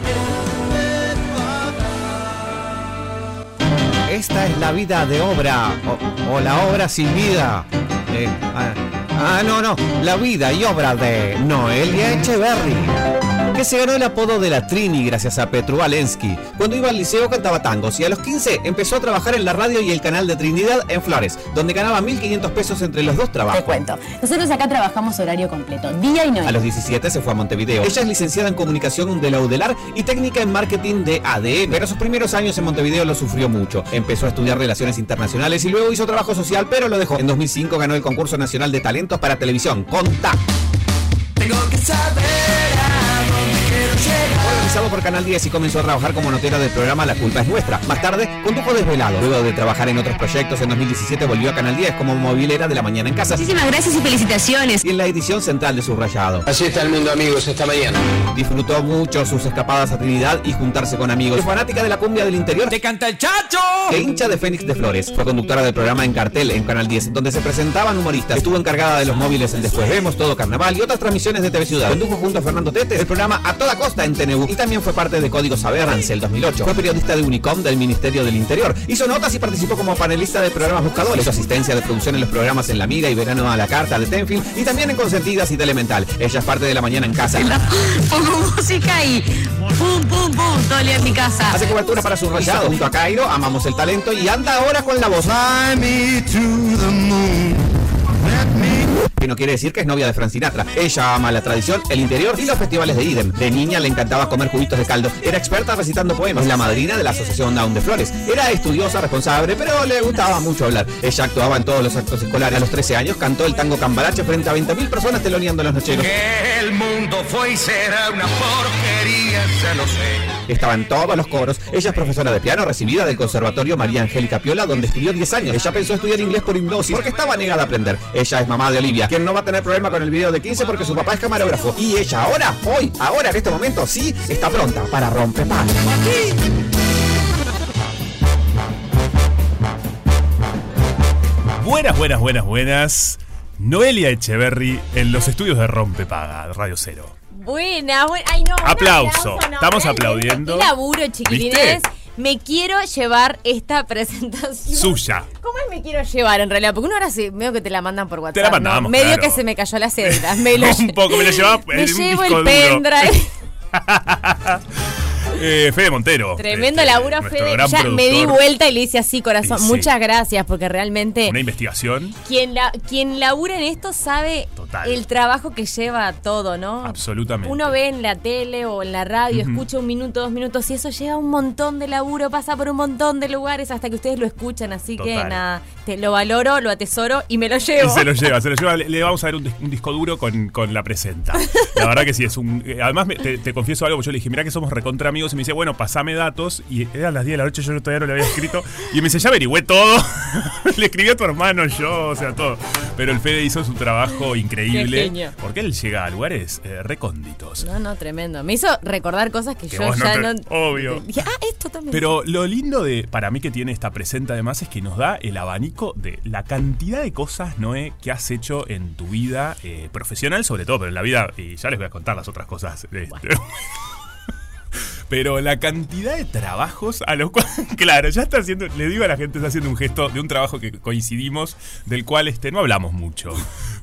Esta es la vida de obra o, o la obra sin vida. Eh, ah, ah, no, no, la vida y obra de Noelia Echeverry. Que se ganó el apodo de la Trini gracias a Petru Valensky. Cuando iba al liceo cantaba tangos y a los 15 empezó a trabajar en la radio y el canal de Trinidad en Flores, donde ganaba 1.500 pesos entre los dos trabajos. Te cuento. Nosotros acá trabajamos horario completo, día y noche. A los 17 se fue a Montevideo. Ella es licenciada en comunicación de la UDELAR y técnica en marketing de ADM. Pero sus primeros años en Montevideo lo sufrió mucho. Empezó a estudiar relaciones internacionales y luego hizo trabajo social, pero lo dejó. En 2005 ganó el concurso nacional de talentos para televisión. Conta. Tengo que saber a dónde quiero llegar. Fue organizado por Canal 10 y comenzó a trabajar como notera del programa La Culpa es Nuestra. Más tarde, condujo Desvelado. Luego de trabajar en otros proyectos, en 2017 volvió a Canal 10 como movilera de la mañana en casa. Muchísimas gracias y felicitaciones. Y en la edición central de Subrayado. Así está el mundo, amigos, esta mañana. Disfrutó mucho sus escapadas a Trinidad y juntarse con amigos. Es fanática de la cumbia del interior. ¡Te canta el chacho! E hincha de Fénix de Flores. Fue conductora del programa En Cartel en Canal 10, donde se presentaban humoristas. Estuvo encargada de los móviles en Después Vemos, Todo Carnaval y otras transmisiones de TV Ciudad. Condujo junto a Fernando Tete el programa A Toda Costa en TNU. También fue parte de Código Saber Ansel 2008. Fue periodista de Unicom del Ministerio del Interior. Hizo notas y participó como panelista de programas buscadores. Hizo asistencia de producción en los programas En la Mira y Verano a la Carta de Tenfield y también en Consentidas y Telemental. Ella es parte de la mañana en casa. Pongo música y pum, pum, pum, todo el día en mi casa. Hace cobertura para Subrayado junto a Cairo, amamos el talento y anda ahora con la voz. Que no quiere decir que es novia de Frank Sinatra. Ella ama la tradición, el interior y los festivales de Idem. De niña le encantaba comer juguitos de caldo. Era experta recitando poemas. La madrina de la Asociación Down de Flores. Era estudiosa, responsable, pero le gustaba mucho hablar. Ella actuaba en todos los actos escolares. A los 13 años cantó el tango Cambalache frente a 20.000 personas teloneando los nocheros. Que el mundo fue y será una porquería, se lo sé. Estaba en todos los coros. Ella es profesora de piano recibida del Conservatorio María Angélica Piola, donde estudió 10 años. Ella pensó estudiar inglés por hipnosis porque estaba negada a aprender. Ella es mamá de Olivia, quien no va a tener problema con el video de 15 porque su papá es camarógrafo. Y ella ahora, hoy, ahora, en este momento, sí, está pronta para romper pan. Buenas, buenas, buenas, buenas. Noelia Echeverry en los estudios de Rompepaga, Radio Cero. Buena, buena. Ay, no. Aplauso. no. Estamos aplaudiendo. Qué laburo, chiquilines. ¿Viste? Me quiero llevar esta presentación. Suya. ¿Cómo es me quiero llevar en realidad? Porque uno ahora sí, medio que te la mandan por WhatsApp. Te la ¿no? mandamos, Medio claro. que se me cayó la. Me lo Un poco, me lo llevaba me llevo el pendrive. Eh, Fede Montero. Tremendo este, laburo, Fede. Ya me di vuelta y le hice así, corazón. Sí. Muchas gracias, porque realmente Una investigación. quien, la, quien labura en esto sabe Total. el trabajo que lleva todo, ¿no? Absolutamente. Uno ve en la tele o en la radio, escucha un minuto, dos minutos y eso lleva un montón de laburo, pasa por un montón de lugares hasta que ustedes lo escuchan. Así que nada, te lo valoro, lo atesoro y me lo llevo. Y se lo lleva, se lo lleva. Le, le vamos a dar un, dis- un disco duro con, con la presenta. La verdad que sí, es un. eh, Además, te, te confieso algo, yo le dije, mira que somos recontra amigos. Y me dice, bueno, pasame datos. Y eran las 10 de la noche, yo todavía no le había escrito. Y me dice, ya averigüé todo. le escribí a tu hermano, yo, o sea, todo. Pero el Fede hizo su trabajo increíble. Porque él llega a lugares eh, recónditos. No, no, tremendo. Me hizo recordar cosas que, Que yo no ya te- no. obvio. Dije, ah, esto también. Pero lo lindo de para mí que tiene esta presenta además es que nos da el abanico de la cantidad de cosas, Noé, que has hecho en tu vida eh, profesional, sobre todo, pero en la vida, y ya les voy a contar las otras cosas. este. Pero la cantidad de trabajos a los cuales, claro, ya está haciendo, le digo a la gente, está haciendo un gesto de un trabajo que coincidimos, del cual este, no hablamos mucho.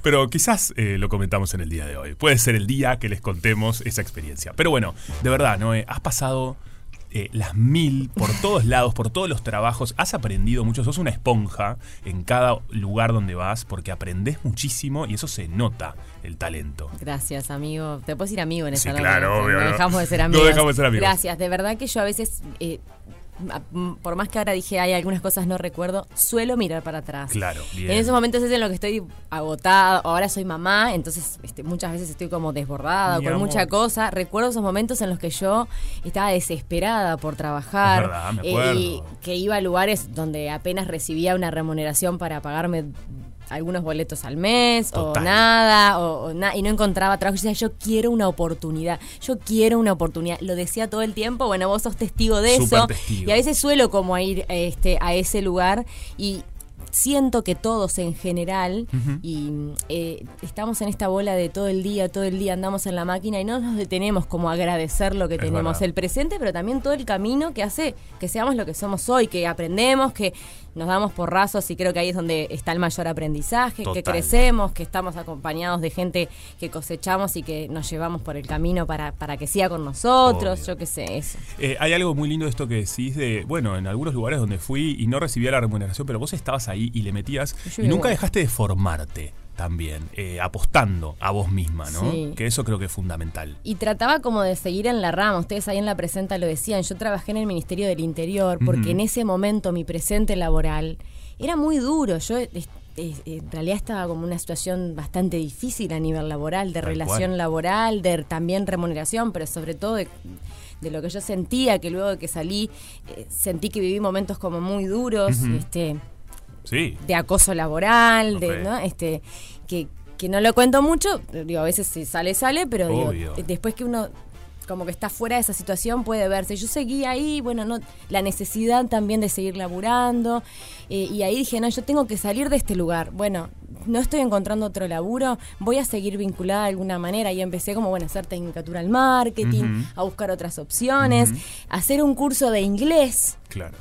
Pero quizás eh, lo comentamos en el día de hoy. Puede ser el día que les contemos esa experiencia. Pero bueno, de verdad, Noé, has pasado eh, las mil por todos lados, por todos los trabajos. Has aprendido mucho, sos una esponja en cada lugar donde vas porque aprendes muchísimo y eso se nota el talento. Gracias, amigo. Te puedes ir amigo en Sí, esta nota, claro, no, obvio, No no. dejamos de ser No amigos. dejamos de ser amigos. Gracias. De verdad que yo a veces, eh, por más que ahora dije hay algunas cosas no recuerdo, suelo mirar para atrás. Claro, bien. En esos momentos es en los que estoy agotada. Ahora soy mamá, entonces este, muchas veces estoy como desbordada Mi con amor. mucha cosa. Recuerdo esos momentos en los que yo estaba desesperada por trabajar. Es verdad, me eh, y que iba a lugares donde apenas recibía una remuneración para pagarme algunos boletos al mes Total. o nada o, o na- y no encontraba trabajo. Yo decía, yo quiero una oportunidad, yo quiero una oportunidad. Lo decía todo el tiempo, bueno, vos sos testigo de eso. testigo. Y a veces suelo como a ir este, a ese lugar y siento que todos en general, y eh, estamos en esta bola de todo el día, todo el día andamos en la máquina y no nos detenemos como a agradecer lo que Es tenemos, verdad. el presente, pero también todo el camino que hace que seamos lo que somos hoy, que aprendemos, que nos damos porrazos y creo que ahí es donde está el mayor aprendizaje, que crecemos, que estamos acompañados de gente que cosechamos y que nos llevamos por el camino para, para que siga con nosotros, Obvio. yo qué sé, eso. Eh, hay algo muy lindo de esto que decís de, bueno, en algunos lugares donde fui y no recibía la remuneración, pero vos estabas ahí y le metías Yo y nunca igual. dejaste de formarte también, eh, apostando a vos misma, ¿no? Sí. Que eso creo que es fundamental. Y trataba como de seguir en la rama, ustedes ahí en la presenta lo decían, yo trabajé en el Ministerio del Interior porque en ese momento mi presente laboral era muy duro, yo es- es- en realidad estaba como en una situación bastante difícil a nivel laboral, de Tal relación cual. laboral, de también remuneración, pero sobre todo de, de lo que yo sentía, que luego de que salí eh, sentí que viví momentos como muy duros, este, Sí. de acoso laboral, de. ¿no? Este, que, que no lo cuento mucho, digo, a veces si sale, sale, pero digo, después que uno como que está fuera de esa situación puede verse. Yo seguí ahí, bueno, no la necesidad también de seguir laburando, eh, y ahí dije, no, yo tengo que salir de este lugar. Bueno, no estoy encontrando otro laburo, voy a seguir vinculada de alguna manera. Y empecé como, bueno, a hacer tecnicatura al marketing, Ujú. a buscar otras opciones, a hacer un curso de inglés. Claro.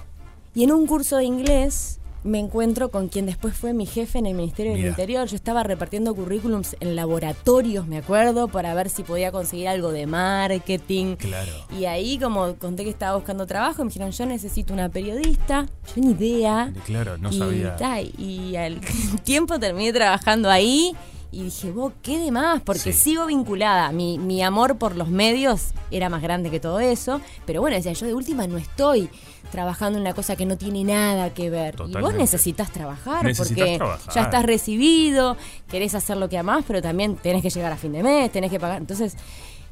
Y en un curso de inglés me encuentro con quien después fue mi jefe en el Ministerio del. Interior. Yo estaba repartiendo currículums en laboratorios, me acuerdo, para ver si podía conseguir algo de marketing. Claro. Y ahí como conté que estaba buscando trabajo, me dijeron, yo necesito una periodista. Yo ni idea. Claro, no y, sabía. ta, y al tiempo terminé trabajando ahí y dije, vos, qué de más, porque sigo vinculada. Mi, mi amor por los medios era más grande que todo eso. Pero bueno, decía, yo de última no estoy trabajando en una cosa que no tiene nada que ver. Y vos necesitas trabajar Necesitas porque trabajar. ya estás recibido, querés hacer lo que amás, pero también tenés que llegar a fin de mes, tenés que pagar. Entonces,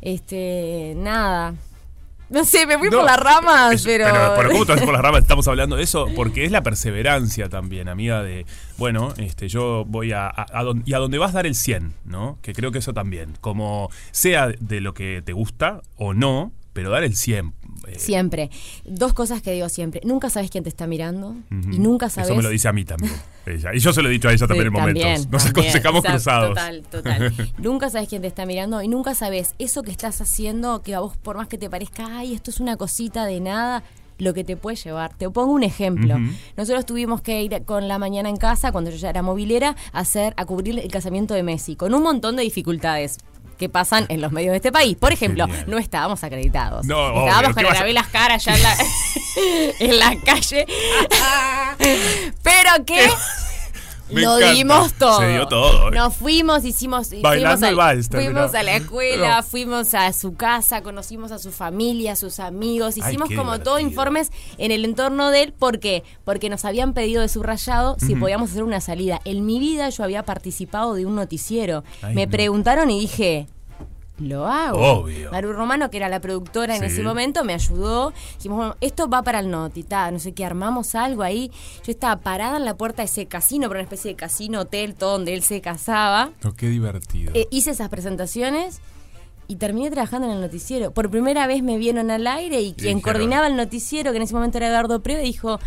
este, nada. No sé, me fui No, por las ramas, es- pero... pero ¿cómo te vas por las ramas? Estamos hablando de eso porque es la perseverancia también, amiga, de, bueno, este, yo voy a, a, a don- y a donde vas a dar el 100, ¿no? Que creo que eso también, como sea de lo que te gusta o no, pero dar el 100. eh, Siempre. Dos cosas que digo siempre. Nunca sabes quién te está mirando y nunca sabes... Eso me lo dice a mí también. ella. Y yo se lo he dicho a ella también en momentos. también, Nos también. aconsejamos Exacto, cruzados. Total, total. nunca sabes quién te está mirando y nunca sabes eso que estás haciendo, que a vos por más que te parezca, ay, esto es una cosita de nada, lo que te puede llevar. Te pongo un ejemplo. Nosotros tuvimos que ir con la mañana en casa, cuando yo ya era movilera, a hacer, a cubrir el casamiento de Messi, con un montón de dificultades que pasan en los medios de este país. Por ejemplo, no estábamos acreditados. No, estábamos ¿qué con vas a- Arabel las caras ya en la, en la calle. Pero que Me lo encanta. dimos todo. Se dio todo. Nos fuimos, hicimos. Bailando fuimos, vals, fuimos terminó. a la escuela, No. fuimos a su casa, conocimos a su familia, a sus amigos. Ay, Hicimos qué como todo divertido. informes en el entorno de él. ¿Por qué? Porque nos habían pedido de subrayado si podíamos hacer una salida. En mi vida yo había participado de un noticiero. Ay, Me no. preguntaron y dije. Lo hago. Obvio. Maru Romano, que era la productora en Sí. ese momento, me ayudó. Dijimos, bueno, esto va para el Noti, ta, no sé qué, armamos algo ahí. Yo estaba parada en la puerta de ese casino, pero una especie de casino, hotel, todo donde él se casaba. Oh, qué divertido. Eh, hice esas presentaciones y terminé trabajando en el noticiero. Por primera vez me vieron al aire y quien coordinaba el noticiero, que en ese momento era Eduardo Preve, dijo,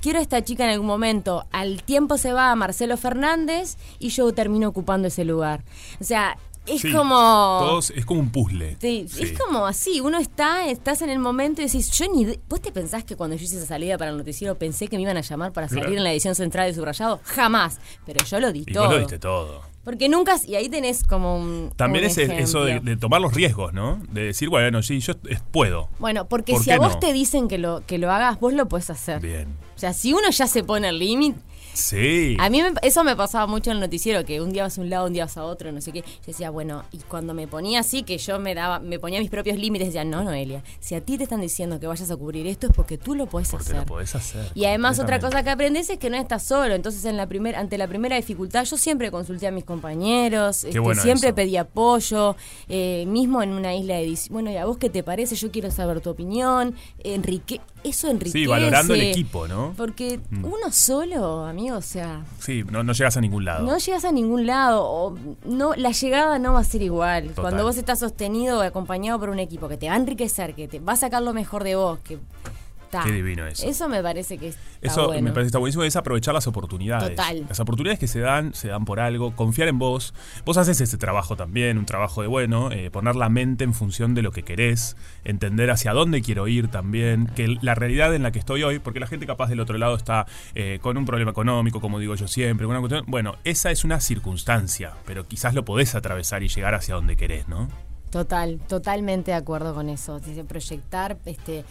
quiero a esta chica en algún momento. Al tiempo se va a Marcelo Fernández y yo termino ocupando ese lugar. O sea, es Sí, como... todos- es como un puzzle. Sí, Sí. Es como así, uno está, estás en el momento y decís, yo ni... ¿Vos te pensás que cuando yo hice esa salida para el noticiero pensé que me iban a llamar para salir Claro. en la edición central de Subrayado? Jamás. Pero yo lo di Y todo. vos lo diste todo. Porque nunca... Y ahí tenés como un... También un es eso de, tomar los riesgos, ¿no? De decir, bueno, sí, yo puedo. Bueno, porque ¿Por si a vos no? te dicen que lo, que lo hagas, vos lo puedes hacer. Bien. O sea, si uno ya se pone el límite... Sí. A mí me- eso me pasaba mucho en el noticiero, que un día vas a un lado, un día vas a otro, no sé qué. Yo decía, bueno, y cuando me ponía así, que yo me daba, me ponía mis propios límites, decía, no, Noelia, si a ti te están diciendo que vayas a cubrir esto es porque tú lo puedes Porque hacer. lo podés hacer. Y además otra cosa que aprendes es que no estás solo. Entonces en la primer, ante la primera dificultad yo siempre consulté a mis compañeros, este, bueno siempre eso. pedí apoyo, eh, mismo en una isla de. Bueno, ¿y a vos qué te parece? Yo quiero saber tu opinión. Enrique, eso enriquece. Sí, valorando el equipo, ¿no? Porque Mm. uno solo, amigo, o sea, Sí, no, no llegas a ningún lado. no llegas a ningún lado. O no, la llegada no va a ser igual. Total. Cuando vos estás sostenido o acompañado por un equipo que te va a enriquecer, que te va a sacar lo mejor de vos, que. Qué divino eso. Eso me parece que está Eso bueno. me parece que está buenísimo, es aprovechar las oportunidades. Total. Las oportunidades que se dan, se dan por algo, confiar en vos. Vos haces ese trabajo también, un trabajo de bueno, eh, poner la mente en función de lo que querés, entender hacia dónde quiero ir también, que la realidad en la que estoy hoy, porque la gente capaz del otro lado está eh, con un problema económico, como digo yo siempre, una cuestión, bueno, esa es una circunstancia, pero quizás lo podés atravesar y llegar hacia donde querés, ¿no? Total, totalmente de acuerdo con eso. Dice, proyectar este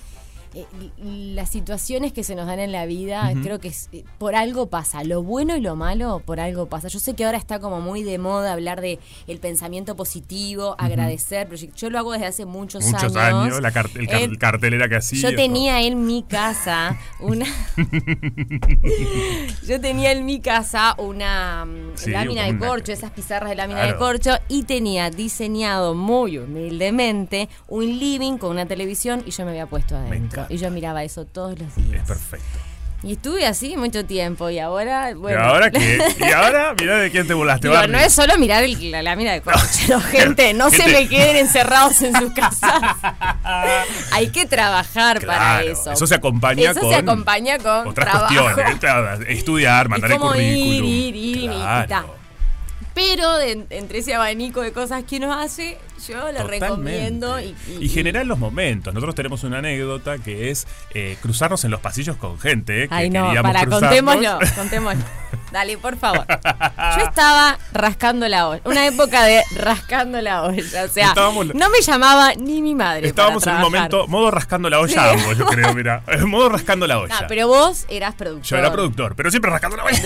eh, las situaciones que se nos dan en la vida, creo que es- eh, por algo pasa. Lo bueno y lo malo, por algo pasa. Yo sé que ahora está como muy de moda hablar de el pensamiento positivo, agradecer. Yo lo hago desde hace muchos, Muchos años, la car- el car- Eh, cartelera que hacía. Yo tenía en mi casa una. Yo tenía en mi casa una Sí, lámina de corcho, esas pizarras de lámina Claro. de corcho, y tenía diseñado muy humildemente un living con una televisión y yo me había puesto adentro. Y yo miraba eso todos los días. Es perfecto. Y estuve así mucho tiempo y ahora, bueno. ¿Y ahora qué? ¿Y ahora? Mirá de quién te burlaste, Digo, no es solo mirar el- la lámina de corcho, gente, no se me queden encerrados en sus casas. Hay que trabajar para eso. eso se acompaña Eso con se acompaña con Otras trabajo. cuestiones, tra- estudiar, mandar el currículum. ir, ir, ir Claro. Pero de- entre ese abanico de cosas que uno hace, yo Totalmente. recomiendo y, y- Y generar los momentos. Nosotros tenemos una anécdota que es eh, cruzarnos en los pasillos con gente. eh, que Ay, no, para, cruzarnos. contémoslo, contémoslo. Dale, por favor. Yo estaba rascando la olla. Una época de rascando la olla. O sea, Estábamos- no me llamaba ni mi madre. Estábamos en un momento, modo rascando la olla Sí. ambos, yo creo, mira. modo rascando la olla. No, pero vos eras productor. Yo era productor, pero siempre rascando la olla.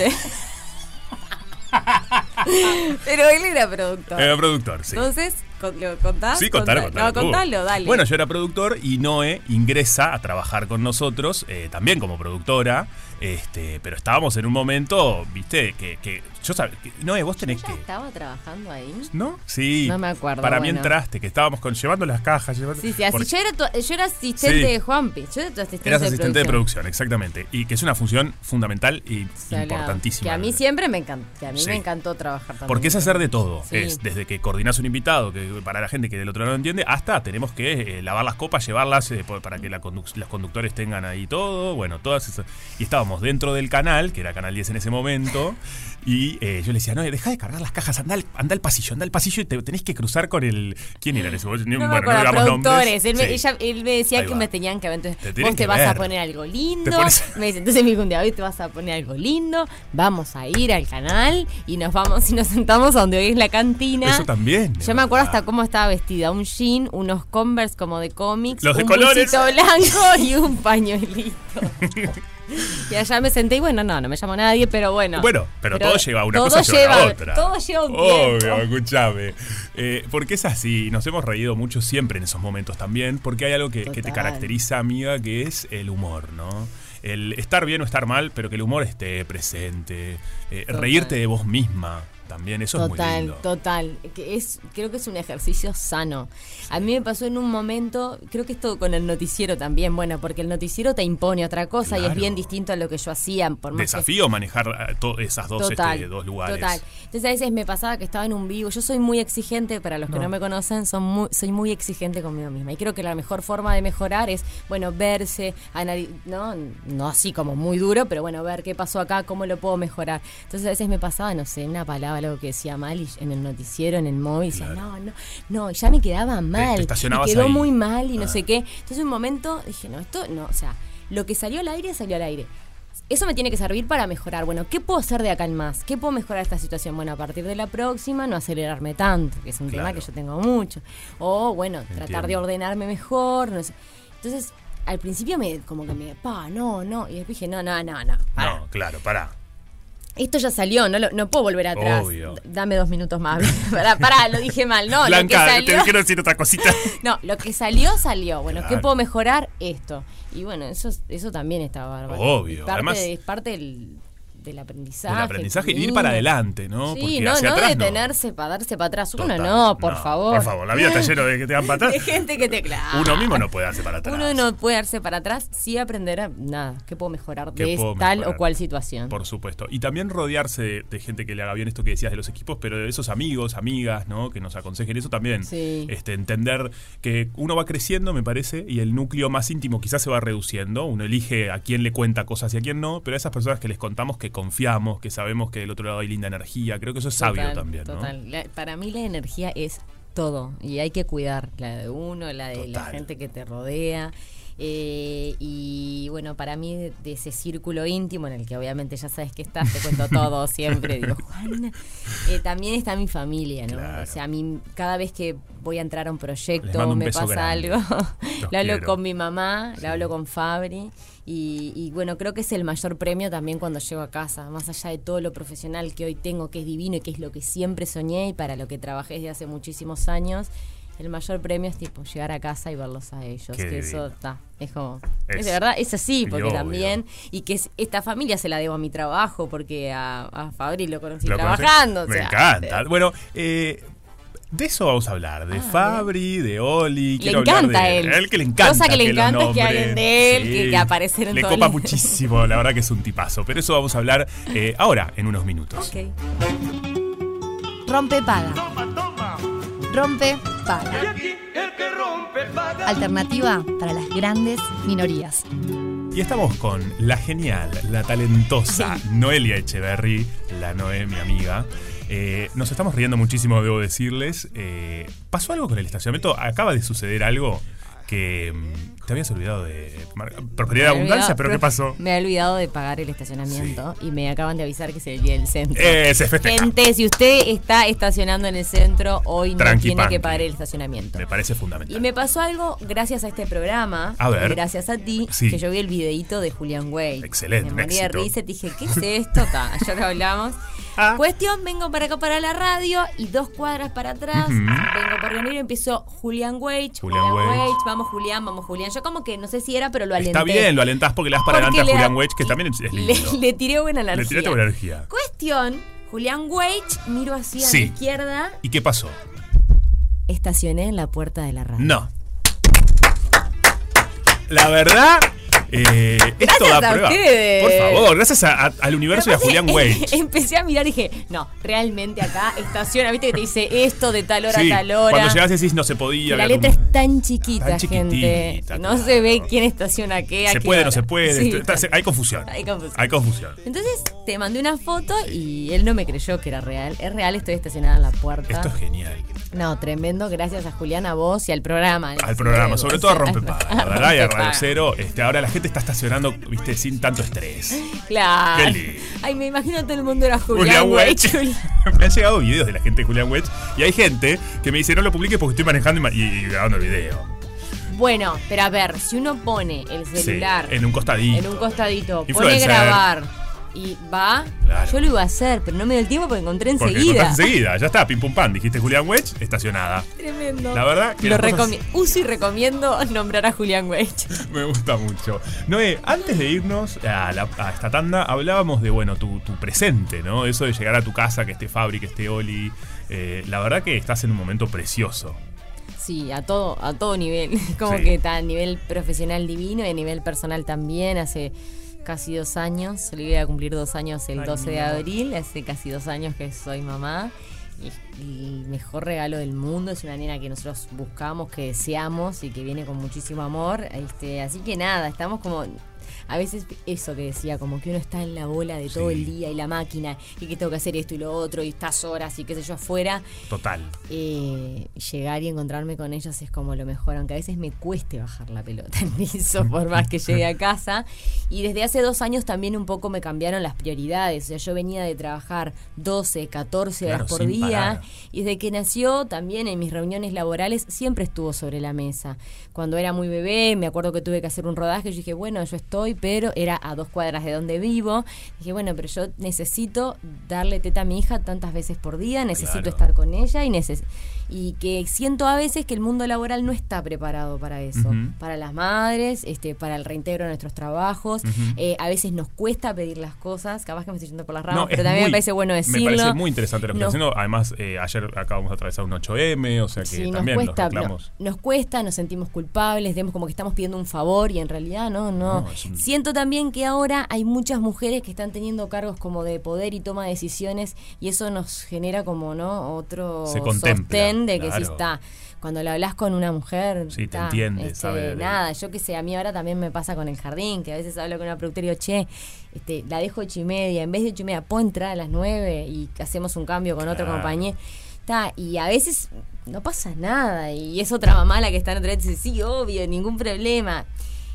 Pero él era productor. Era productor, sí. Entonces, ¿lo contás? Sí, contalo. No, contalo, dale. Bueno, yo era productor y Noé ingresa a trabajar con nosotros, eh, también como productora. Este, pero estábamos en un momento, viste, que, que yo sabía, Noé, vos tenés que. ¿Estaba trabajando ahí? ¿No? Sí. No me acuerdo, Para mí bueno. entraste, que estábamos con, llevando las cajas. Llevando, Sí, sí, así porque yo era, tu- yo era asistente Sí. de Juanpi. Yo era tu asistente, Eras de, asistente de producción. producción, exactamente. Y que es una función fundamental y Salado. importantísima. Que a mí siempre me encantó, que a mí Sí. me encantó trabajar también. Porque es hacer de todo. Sí. Es desde que coordinás un invitado, que para la gente que del otro lado no entiende, hasta tenemos que eh, lavar las copas, llevarlas eh, para que la los conductores tengan ahí todo. Bueno, todas esas. Y estábamos dentro del canal, que era Canal 10 en ese momento. Y eh, yo le decía, no, deja de cargar las cajas, anda al, anda al pasillo, anda al pasillo y te tenés que cruzar con el. ¿Quién era en ese momento? No me bueno, digamos productores. Él, me, Sí. ella- él me decía que me tenían que ver. Entonces, Te vos te vas a poner algo lindo. Pones- Me dice, entonces me dijo un día, hoy te vas a poner algo lindo. Vamos a ir al canal y nos vamos y nos sentamos a donde hoy es la cantina. Eso también. Yo me acuerdo hasta cómo estaba vestida. Un jean, unos Converse como de cómics. Los de un colores. blanco y un pañuelito. y allá me senté y bueno, no, no me llamó nadie, pero bueno. Bueno, pero, todo lleva una todo cosa lleva a otra. Todo lleva un Obvio, tiempo. escúchame. Eh, porque es así, nos hemos reído mucho siempre en esos momentos también, porque hay algo que, que te caracteriza, amiga, que es el humor, ¿no? El estar bien o estar mal, pero que el humor esté presente, eh, reírte de vos misma también, eso es muy Total, lindo. total. Que es, creo que es un ejercicio sano. A mí me pasó en un momento, creo que esto con el noticiero también, bueno, porque el noticiero te impone otra cosa y es bien distinto a lo que yo hacía. Por más que- Desafío manejar eh, esas dos, Total, este, dos lugares. Total. Entonces a veces me pasaba que estaba en un vivo. Yo soy muy exigente, para los que No. me conocen, son muy, soy muy exigente conmigo misma. Y creo que la mejor forma de mejorar es, bueno, verse, no, no así como muy duro, pero bueno, ver qué pasó acá, cómo lo puedo mejorar. Entonces a veces me pasaba, no sé, una palabra, algo que decía mal y en el noticiero, en el móvil, decía, no, no, no, ya me quedaba mal. y estacionabas quedó ahí. muy mal y no Ah. sé qué. Entonces un momento dije, no, esto no, o sea, lo que salió al aire, salió al aire. Eso me tiene que servir para mejorar. Bueno, ¿qué puedo hacer de acá en más? ¿Qué puedo mejorar esta situación? Bueno, a partir de la próxima, no acelerarme tanto, que es un tema que yo tengo mucho. O, bueno, tratar de ordenarme mejor, no sé. Entonces, al principio me, como que me, pa, no, no. Y después dije, no, no, no, no. No, claro, pará. Esto ya salió, no, lo- no puedo volver atrás. Obvio. Dame dos minutos más. pará, pará, lo dije mal. No, Blanca, lo que te salió. quiero decir otra cosita. No, lo que salió, salió. Bueno, ¿qué puedo mejorar? Esto. Y bueno, eso, eso también está bárbaro. Obvio, Es parte, además- es parte del, del aprendizaje. El aprendizaje y ir para adelante, ¿no? Sí, Porque no, hacia no atrás no. detenerse para darse para atrás. Uno Total, no, por favor. Por favor, la vida está llena de que te dan patas. De gente que te clava. Uno mismo no puede darse para atrás. Uno no puede darse para atrás, sí aprender a nada, ¿qué puedo mejorar ¿Qué de puedo tal mejorar? o cual situación? Por supuesto. Y también rodearse de, de gente que le haga bien esto que decías de los equipos, pero de esos amigos, amigas, ¿no? Que nos aconsejen eso también. Sí. Este, entender que uno va creciendo, me parece, y el núcleo más íntimo quizás se va reduciendo. Uno elige a quién le cuenta cosas y a quién no, pero a esas personas que les contamos que confiamos, que sabemos que del otro lado hay linda energía, creo que eso es sabio Total, también, ¿no? total. La- para mí la energía es todo y hay que cuidar la de uno, la de la gente que te rodea. Eh, y bueno, para mí de, de ese círculo íntimo en el que obviamente ya sabes que estás, te cuento todo siempre, digo, Juana, eh, también está mi familia, ¿no? O sea, a mí cada vez que voy a entrar a un proyecto, un me pasa grande. algo, lo hablo quiero. con mi mamá, lo hablo con Fabri. Y, y bueno, creo que es el mayor premio también cuando llego a casa, más allá de todo lo profesional que hoy tengo, que es divino y que es lo que siempre soñé y para lo que trabajé desde hace muchísimos años. El mayor premio es tipo llegar a casa y verlos a ellos. Qué que eso está, es como. Es- Es, de verdad, es así, porque obvio. también. Y que es- esta familia se la debo a mi trabajo, porque a, a Fabri lo conocí trabajando. o Me sea, encanta. Bueno, eh, de eso vamos a hablar, de Fabri, de Oli. Le encanta de él. él que le encanta. Cosa que le encanta es que hablen de él, que- que aparecer en Le todo copa el- muchísimo, la verdad que es un tipazo. Pero eso vamos a hablar eh, ahora, en unos minutos. Rompe paga. Rompe paga. Alternativa para las grandes minorías. Y estamos con la genial, la talentosa Noelia Echeverry, la Noé, mi amiga. Eh, nos estamos riendo muchísimo, debo decirles. Eh, ¿Pasó algo con el estacionamiento? Acaba de suceder algo que mm, te habías olvidado de... Prosperidad y abundancia, pero ¿qué pasó? Me he olvidado de pagar el estacionamiento y me acaban de avisar que es el día del centro. Eh, se festeja. Gente, si usted está estacionando en el centro, hoy no tiene que pagar el estacionamiento. Me parece fundamental. Y me pasó algo gracias a este programa, A ver. gracias a ti, Sí. que yo vi el videíto de Julián Way. Excelente, Me morí de risa dije, ¿qué es esto? Ta, ya lo hablamos. Ah. Cuestión, vengo para acá para la radio y dos cuadras para atrás, vengo por venir y empiezo Julián Wage, Julián. Wage, vamos Julián, vamos Julián. Yo como que no sé si era, pero lo alenté. Está bien, lo alentás porque le das para Porque adelante a Julián Wedge, que también es, lindo. Le, le tiré buena energía. Le tiraste buena energía. Cuestión, Julián Wage, miro así a la izquierda, ¿Y qué pasó? estacioné en la puerta de la radio. No. La verdad, eh, esto da a prueba. ustedes. Por favor, gracias a- a- al universo y a Julián Wade. Empecé a mirar y dije, no, realmente acá estaciona, viste que te dice esto de tal hora Sí, a tal hora. cuando llegás decís no se podía. la letra como- es tan chiquita, Tan gente. No se ve quién estaciona qué. a Se qué puede, hora. no se puede. Sí, está- está- hay confusión. Hay confusión. Hay confusión. Entonces te mandé una foto y él no me creyó que era real. Es real, estoy estacionada en la puerta. Esto es genial. No, tremendo. Gracias a Julián, a vos y al programa. Al programa, sobre todo a Rompe Rompepaga, la verdad, y a Radio Cero. Este, ahora la gente está estacionando, viste, sin tanto estrés. Claro. Qué lindo. Ay, me imagino todo el mundo era Julián, Julián. Wedge. me han llegado videos de la gente de Julián Wedge y hay gente que me dice no lo publiques porque estoy manejando y, grabando el video. Bueno, pero a ver, si uno pone el Sí, celular en un costadito. en un costadito, pone grabar y va, Claro. yo lo iba a hacer, pero no me dio el tiempo porque encontré Porque enseguida. encontraste enseguida, ya está, pim pum pam, dijiste Julián Wedge, estacionada. Tremendo. La verdad que lo cosas- uso y recomiendo nombrar a Julián Wage. Me gusta mucho. Noé, antes de irnos a, la- a esta tanda, hablábamos de, bueno, tu, tu presente, ¿no? Eso de llegar a tu casa, que esté Fabri, que esté Oli. Eh, la verdad que estás en un momento precioso. Sí, a todo, a todo nivel. Como Sí. que está a nivel profesional divino y a nivel personal también. Hace casi dos años, le voy a cumplir dos años el Ay, 12 de abril. Hace casi dos años que soy mamá. Y el mejor regalo del mundo es una nena que nosotros buscamos, que deseamos y que viene con muchísimo amor. Este, así que nada, estamos como a veces eso que decía, como que uno está en la bola de todo el día y la máquina y que tengo que hacer esto y lo otro y estas horas y qué sé yo afuera. Total. Eh, llegar y encontrarme con ellos es como lo mejor, aunque a veces me cueste bajar la pelota al piso por más que llegue a casa. Y desde hace dos años también un poco me cambiaron las prioridades. O sea, yo venía de trabajar 12, 14 horas Claro, por día parar. y desde que nació también en mis reuniones laborales siempre estuvo sobre la mesa. Cuando era muy bebé, me acuerdo que tuve que hacer un rodaje, yo dije, bueno, yo estoy, pero era a dos cuadras de donde vivo. Dije, bueno, pero yo necesito darle teta a mi hija tantas veces por día, necesito Claro. estar con ella y neces y que siento a veces que el mundo laboral no está preparado para eso, para las madres, este, para el reintegro de nuestros trabajos. Eh, a veces nos cuesta pedir las cosas, capaz que me estoy yendo por las ramas, No, pero también muy- me parece bueno decirlo. Me parece muy interesante lo que Nos- haciendo. Además, eh, ayer acabamos de atravesar un 8M, o sea que Sí, nos también cuesta, los reclamos. no- nos cuesta, nos sentimos culpables, vemos como que estamos pidiendo un favor y en realidad no, no. No, es un- Siento también que ahora hay muchas mujeres que están teniendo cargos como de poder y toma de decisiones y eso nos genera como, ¿no? Otro Se contempla, sostén de que sí está. Cuando le hablas con una mujer, Sí, te está, entiende, este, sabe Nada, yo que sé, a mí ahora también me pasa con el jardín, que a veces hablo con una productora y digo, che, este, la dejo ocho y media, en vez de ocho y media, puedo entrar a las nueve y hacemos un cambio con otro Claro. compañero. Está, y a veces no pasa nada. Y es otra mamá la que está en otra vez y dice, sí, obvio, ningún problema.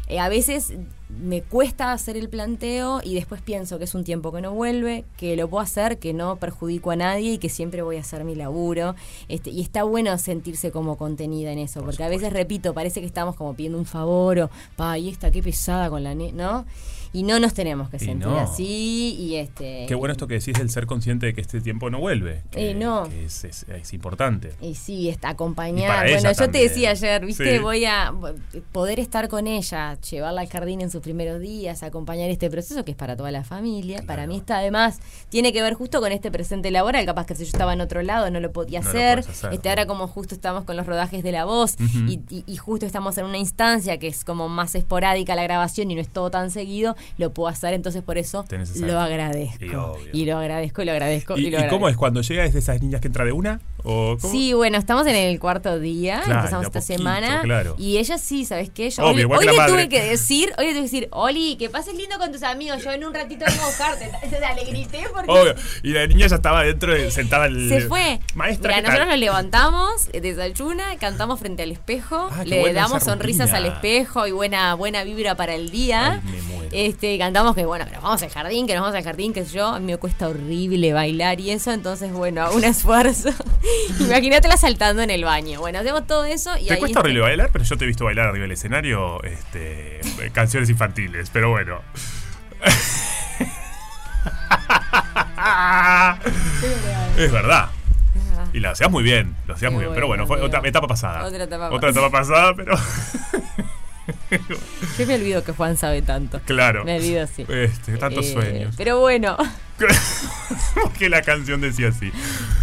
Eh, a veces me cuesta hacer el planteo y después pienso que es un tiempo que no vuelve, que lo puedo hacer, que no perjudico a nadie y que siempre voy a hacer mi laburo. Este, y está bueno sentirse como contenida en eso, porque a veces, repito, parece que estamos como pidiendo un favor o, pa, y esta, qué pesada con la ne ¿no? Y no nos tenemos que Y sentir no. así y este... Qué bueno esto que decís, el ser consciente de que este tiempo no vuelve. Que, Eh, no. que es, es- es importante. Y sí, está acompañada. Bueno, yo te decía ayer, viste, Sí. voy a poder estar con ella, llevarla al jardín en sus primeros días, acompañar este proceso que es para toda la familia. Para mí está además, tiene que ver justo con este presente laboral, capaz que si yo estaba en otro lado no lo podía No hacer. este, ahora como justo estamos con los rodajes de la voz y- y justo estamos en una instancia que es como más esporádica la grabación y no es todo tan seguido, lo puedo hacer, entonces por eso lo agradezco. Y lo agradezco, y lo agradezco. ¿Y, Y, lo y agradezco. cómo es cuando llega? ¿Es de esas niñas que entra de una? ¿O cómo? Sí, bueno, estamos en el cuarto día, Claro, empezamos esta poquito, semana. claro. Y ella sí, ¿sabes qué? Yo Obvio, hoy, hoy le tuve que decir, hoy le tuve que decir, Oli, que pases lindo con tus amigos, yo en un ratito vengo a buscarte. Le grité porque Obvio. Y la niña ya estaba dentro, de- sentada el, se fue. Maestra, Mira, ¿qué nosotros nos levantamos, desayuna, cantamos frente al espejo, Ah, le damos sonrisas al espejo y buena, buena vibra para el día. Ay, me muero. Este, cantamos que bueno, que nos vamos al jardín, que nos vamos al jardín, que yo, a mí me cuesta horrible bailar y eso, entonces bueno, un esfuerzo. Imagínatela saltando en el baño. Bueno, hacemos todo eso y Te ahí cuesta horrible bailar, pero yo te he visto bailar arriba del escenario este, canciones infantiles, pero bueno. es verdad. Y lo hacías muy bien, lo hacías muy bien. Pero bueno, fue otra etapa pasada. Otra etapa Otra etapa pasada, pero Yo me olvido que Juan sabe tanto. claro. Me olvido, sí. Este, tantos Eh, sueños. Pero bueno, que la canción decía así.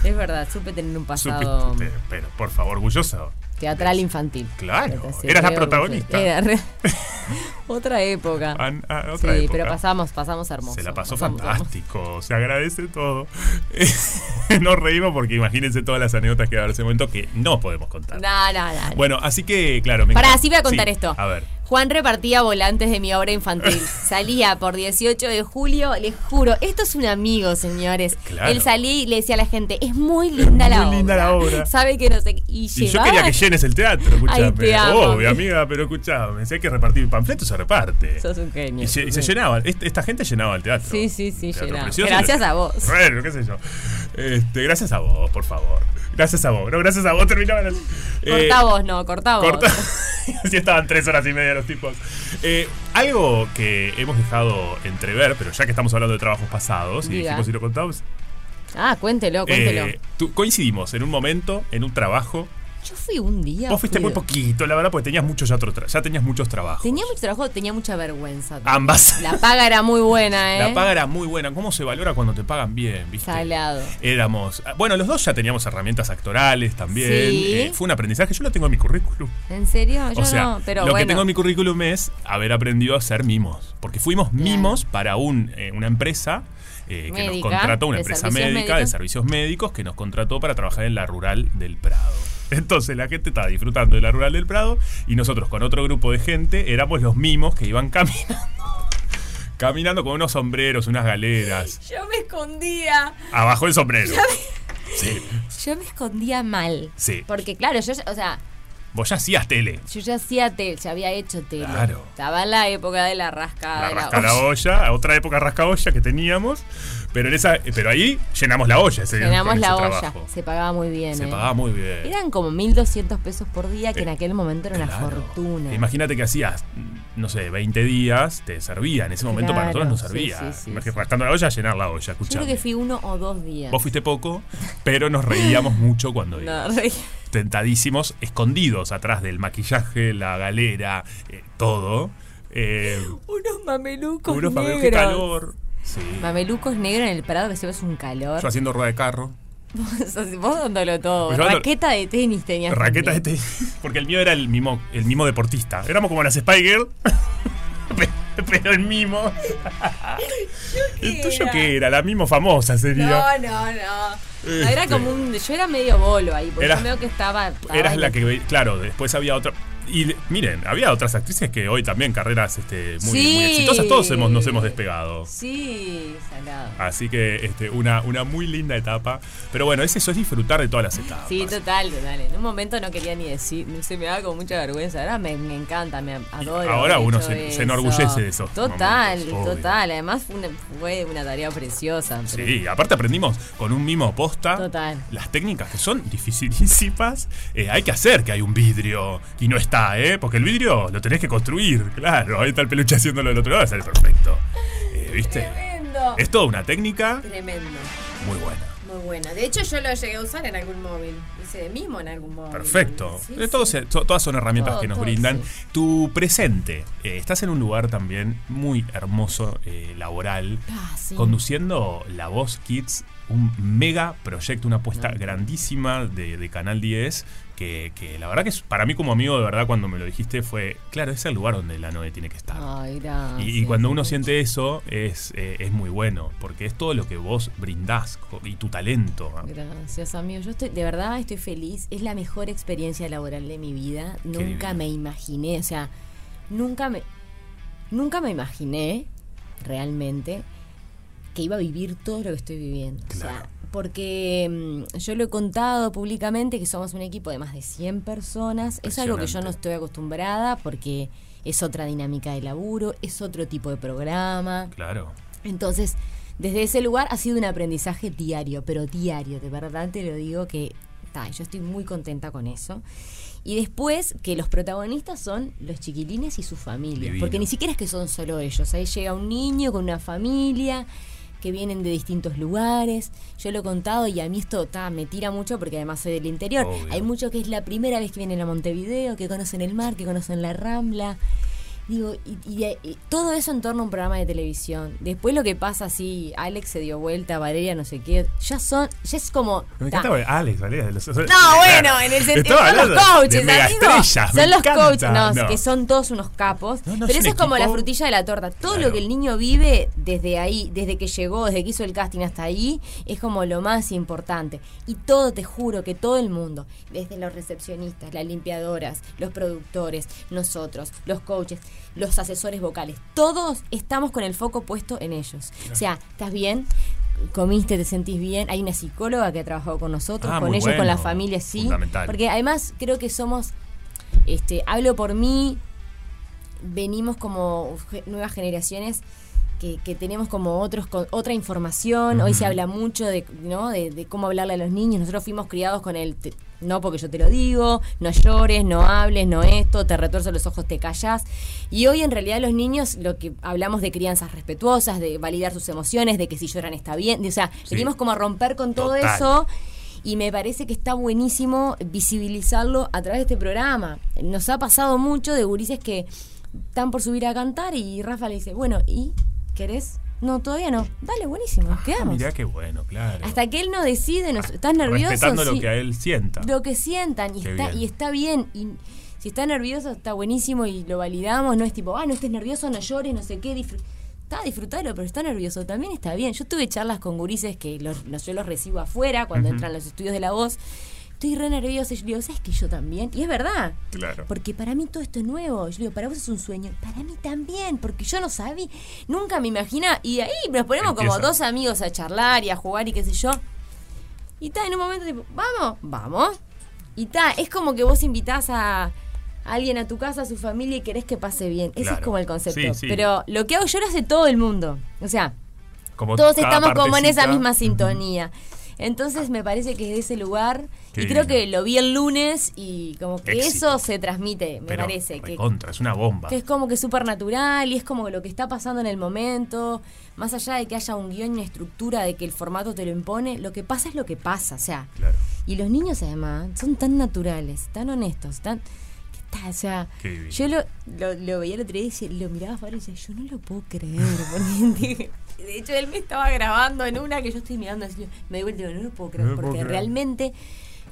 es verdad, supe tener un pasado Supiste, pero por favor, orgulloso. teatral infantil. Claro, eras la protagonista. Era re- Otra época. An- ah, otra sí, época. pero pasamos, pasamos hermoso. Se la pasó pasamos hermoso. fantástico, se agradece todo. Nos reímos porque imagínense todas las anécdotas que va a haber ese momento que no podemos contar. No, no, no. Bueno, así que, claro. me Pará, sí voy a contar Sí, esto. A ver. Juan repartía volantes de mi obra infantil. Salía por 18 de julio, les juro, esto es un amigo, señores. Claro. Él salía y le decía a la gente, es muy linda la muy obra. linda la obra. Sabe que no sé qué. Y, Y yo quería que llenes el teatro, escúchame. Ay, te amo, Obvio, amiga, pero escúchame. Si hay que repartir panfletos, se reparte. Sos un genio. Y se, y se Sí. llenaba. Est- Esta gente llenaba el teatro. Sí, sí, sí, llenaba. Gracias a vos. Bueno, qué sé yo. Este, gracias a vos, por favor. Gracias a vos. No, gracias a vos terminaban así. Eh, Cortá vos, no, cortá vos. Corta. Así estaban tres horas y media los tipos. Eh, algo que hemos dejado entrever, pero ya que estamos hablando de trabajos pasados y dijimos y lo contamos, Ah, cuéntelo, cuéntelo. eh, tú- coincidimos en un momento, en un trabajo. Yo fui un día. Vos fuiste fui- muy poquito, la verdad, porque tenías muchos ya, ya tenías muchos trabajos. Tenía mucho trabajo, tenía mucha vergüenza. Ambas. La paga era muy buena, ¿eh? La paga era muy buena. ¿Cómo se valora cuando te pagan bien? ¿viste? Salado. Éramos. Bueno, los dos ya teníamos herramientas actorales también. Sí. Eh, fue un aprendizaje. Yo lo tengo en mi currículum. ¿En serio? Yo o sea, no, pero lo bueno. que tengo en mi currículum es haber aprendido a hacer mimos. Porque fuimos mimos para un, eh, una empresa eh, que nos contrató, una empresa médica de servicios médicos que nos contrató para trabajar en la rural del Prado. Entonces la gente estaba disfrutando de la rural del Prado y nosotros con otro grupo de gente éramos los mimos que iban caminando. Caminando con unos sombreros, unas galeras. Yo me escondía. Abajo el sombrero. Sí. Yo me escondía mal. Sí. Porque claro, yo, o sea, Vos ya hacías tele. yo ya hacía tele, ya había hecho tele. Claro. Estaba en la época de la rascada. La rasca la olla, a otra época rasca olla que teníamos. Pero en esa, pero ahí llenamos la olla. Ese, Llenamos en la olla. trabajo. Se pagaba muy bien. Se ¿eh? pagaba muy bien. Eran como 1.200 pesos por día, que en Eh, aquel momento era una fortuna. Imagínate que hacías, no sé, 20 días, te servía. En ese momento para nosotros nos sí, servía. sí, sí, Imagínate, rascando la olla, llenar la olla, Yo creo escuchame. que fui uno o dos días. Vos fuiste poco, pero nos reíamos mucho cuando No, íbamos. reí- Tentadísimos, escondidos atrás del maquillaje, la galera, eh, todo. Eh, Unos mamelucos unos mamelucos, qué calor. Sí. Mamelucos negros en el Prado que se ve un calor. Yo haciendo rueda de carro. Vos, vos dándolo todo. Ando- Raqueta de tenis tenías. Raqueta de también. tenis. Porque el mío era el mimo, el mimo deportista. Éramos como las Spy Girl. pe- pero el mimo. ¿El tuyo era? qué era? La mimo famosa sería. No, no, no. No, Era Este. como un. Yo era medio bolo ahí, porque Era- yo veo que estaba. estaba Eras la que claro, después había otra. Y miren, había otras actrices que hoy también carreras este, muy, Sí. muy exitosas. Todos hemos, nos hemos despegado. Sí, salado. Así que este, una, una muy linda etapa. Pero bueno, es eso, es disfrutar de todas las etapas. Sí, total, total. En un momento no quería ni decir, se me daba con mucha vergüenza. Ahora me, me encanta, me adoro. ahora uno se- se eso. enorgullece de esos Total, momentos, total. Además fue una, fue una tarea preciosa. pero- Sí, aparte aprendimos con un mimo posta Total. las técnicas que son dificilísimas. Eh, hay que hacer que hay un vidrio y no está, ¿eh? Porque el vidrio lo tenés que construir, claro. Ahí está el peluche haciéndolo del otro lado, sale perfecto. Eh, ¿Viste? Tremendo. Es toda una técnica Tremendo. muy buena. Muy buena. De hecho, yo lo llegué a usar en algún móvil. Hice mismo en algún móvil. Perfecto. Sí, Eh, todas son herramientas Todo, que nos todo, brindan. Tu presente. eh, estás en un lugar también muy hermoso, eh, laboral, Ah, sí. conduciendo La Voz Kids, un mega proyecto, una apuesta grandísima de, de Canal 10. Que, que la verdad que es- para mí como amigo de verdad cuando me lo dijiste fue, claro, es el lugar donde la Noe tiene que estar. Ay, gracias. Y, y cuando uno siente eso es, eh, es muy bueno, porque es todo lo que vos brindás y tu talento. Gracias, amigo. Yo estoy, de verdad estoy feliz. Es la mejor experiencia laboral de mi vida. Nunca divino. me imaginé, o sea, nunca me, nunca me imaginé realmente que iba a vivir todo lo que estoy viviendo. O sea, porque mm, yo lo he contado públicamente que somos un equipo de más de 100 personas. Es algo que yo no estoy acostumbrada porque es otra dinámica de laburo, es otro tipo de programa. Claro. Entonces, desde ese lugar ha sido un aprendizaje diario, pero diario, de verdad te lo digo que ta, yo estoy muy contenta con eso. Y después que los protagonistas son los chiquilines y sus familias, porque ni siquiera es que son solo ellos, ahí llega un niño con una familia que vienen de distintos lugares. Yo lo he contado y a mí esto ta, me tira mucho porque además soy del interior. Obvio. Hay muchos que es la primera vez que vienen a Montevideo, que conocen el mar, que conocen la Rambla. Digo, y, y- y todo eso en torno a un programa de televisión. Después lo que pasa así, Alex se dio vuelta, Valeria no sé qué, ya son, ya es como... Me ta. encanta porque Alex, Valeria, los- No, bueno, en el sentido son los coaches, mega amigo. estrellas, me Son los encanta. coaches, no, No. que son todos unos capos. no, pero es eso es como la frutilla de la torta. Todo Claro. lo que el niño vive desde ahí, desde que llegó, desde que hizo el casting hasta ahí, es como lo más importante. Y todo, te juro, que todo el mundo, desde los recepcionistas, las limpiadoras, los productores, nosotros, los coaches, los asesores vocales, todos estamos con el foco puesto en ellos. O sea, ¿estás bien? comiste, te sentís bien. Hay una psicóloga que ha trabajado con nosotros, Ah, con ellos, con la familia, sí. Porque además creo que somos, este, hablo por mí, venimos como nuevas generaciones que, que tenemos como otros con otra información. Hoy se habla mucho de, ¿no? de, de cómo hablarle a los niños. Nosotros fuimos criados con el te- no porque yo te lo digo, no llores, no hables, no esto, te retuerzo los ojos, te callas. Y hoy en realidad los niños lo que hablamos de crianzas respetuosas, de validar sus emociones, de que si lloran está bien, de- o sea, Sí. venimos como a romper con todo Total. eso y me parece que está buenísimo visibilizarlo a través de este programa. Nos ha pasado mucho de gurises que están por subir a cantar y Rafa le dice, bueno, ¿y querés? No, todavía no. Dale, buenísimo, nos quedamos. Mirá qué bueno, claro. Hasta que él no decide, nos, ¿estás nervioso? Respetando lo Sí. que a él sienta. Lo que sientan y Qué está, bien. y está bien. Y si está nervioso, está buenísimo y lo validamos. No es tipo, ah, no estés nervioso, no llores, no sé qué. disfr- Está, disfrutalo, pero está nervioso. También está bien. Yo tuve charlas con gurises que los, los- yo los recibo afuera cuando Ujú. entran los estudios de la voz. Estoy re nerviosa. Y yo digo, ¿sabes que yo también? Y es verdad. Claro. Porque para mí todo esto es nuevo. Yo digo, para vos es un sueño. Para mí también, porque yo no sabía, nunca me imagina. Y ahí nos ponemos como dos amigos a charlar y a jugar y qué sé yo. Y está en un momento tipo, vamos, vamos. Y está, es como que vos invitás a, alguien a tu casa, a su familia y querés que pase bien. Ese es como el concepto. Sí, sí. Pero lo que hago yo lo hace todo el mundo. O sea, Como todos estamos como en esa misma sintonía. Entonces me parece que es de ese lugar Qué y creo que lo vi el lunes y como que Éxito. eso se transmite, me Pero parece. Que, contra, es una bomba. que es como que súper natural y es como lo que está pasando en el momento, más allá de que haya un guion y una estructura de que el formato te lo impone, lo que pasa es lo que pasa, o sea. Y los niños además son tan naturales, tan honestos, tan... ¿Qué tal? O sea, Qué yo lo, lo, lo veía el otro día y lo miraba afuera y decía, yo no lo puedo creer. porque de hecho, él me estaba grabando en una que yo estoy mirando así, me digo, no lo puedo creer, No lo puedo porque creer. realmente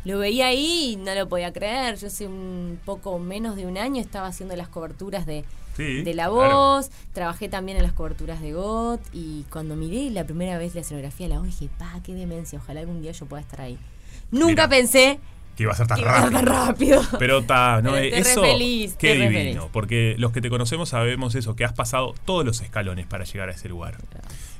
lo veía ahí y no lo podía creer. Yo hace un poco menos de un año estaba haciendo las coberturas de, Sí, de La claro. Voz, trabajé también en las coberturas de GOT y cuando miré la primera vez la escenografía de La Voz dije, pa, qué demencia, ojalá algún día yo pueda estar ahí. Nunca Mira. pensé Que iba a ser tan rápido. tan rápido. Pero está, no, eh, re feliz, qué re divino. feliz. Porque los que te conocemos sabemos eso, que has pasado todos los escalones para llegar a ese lugar.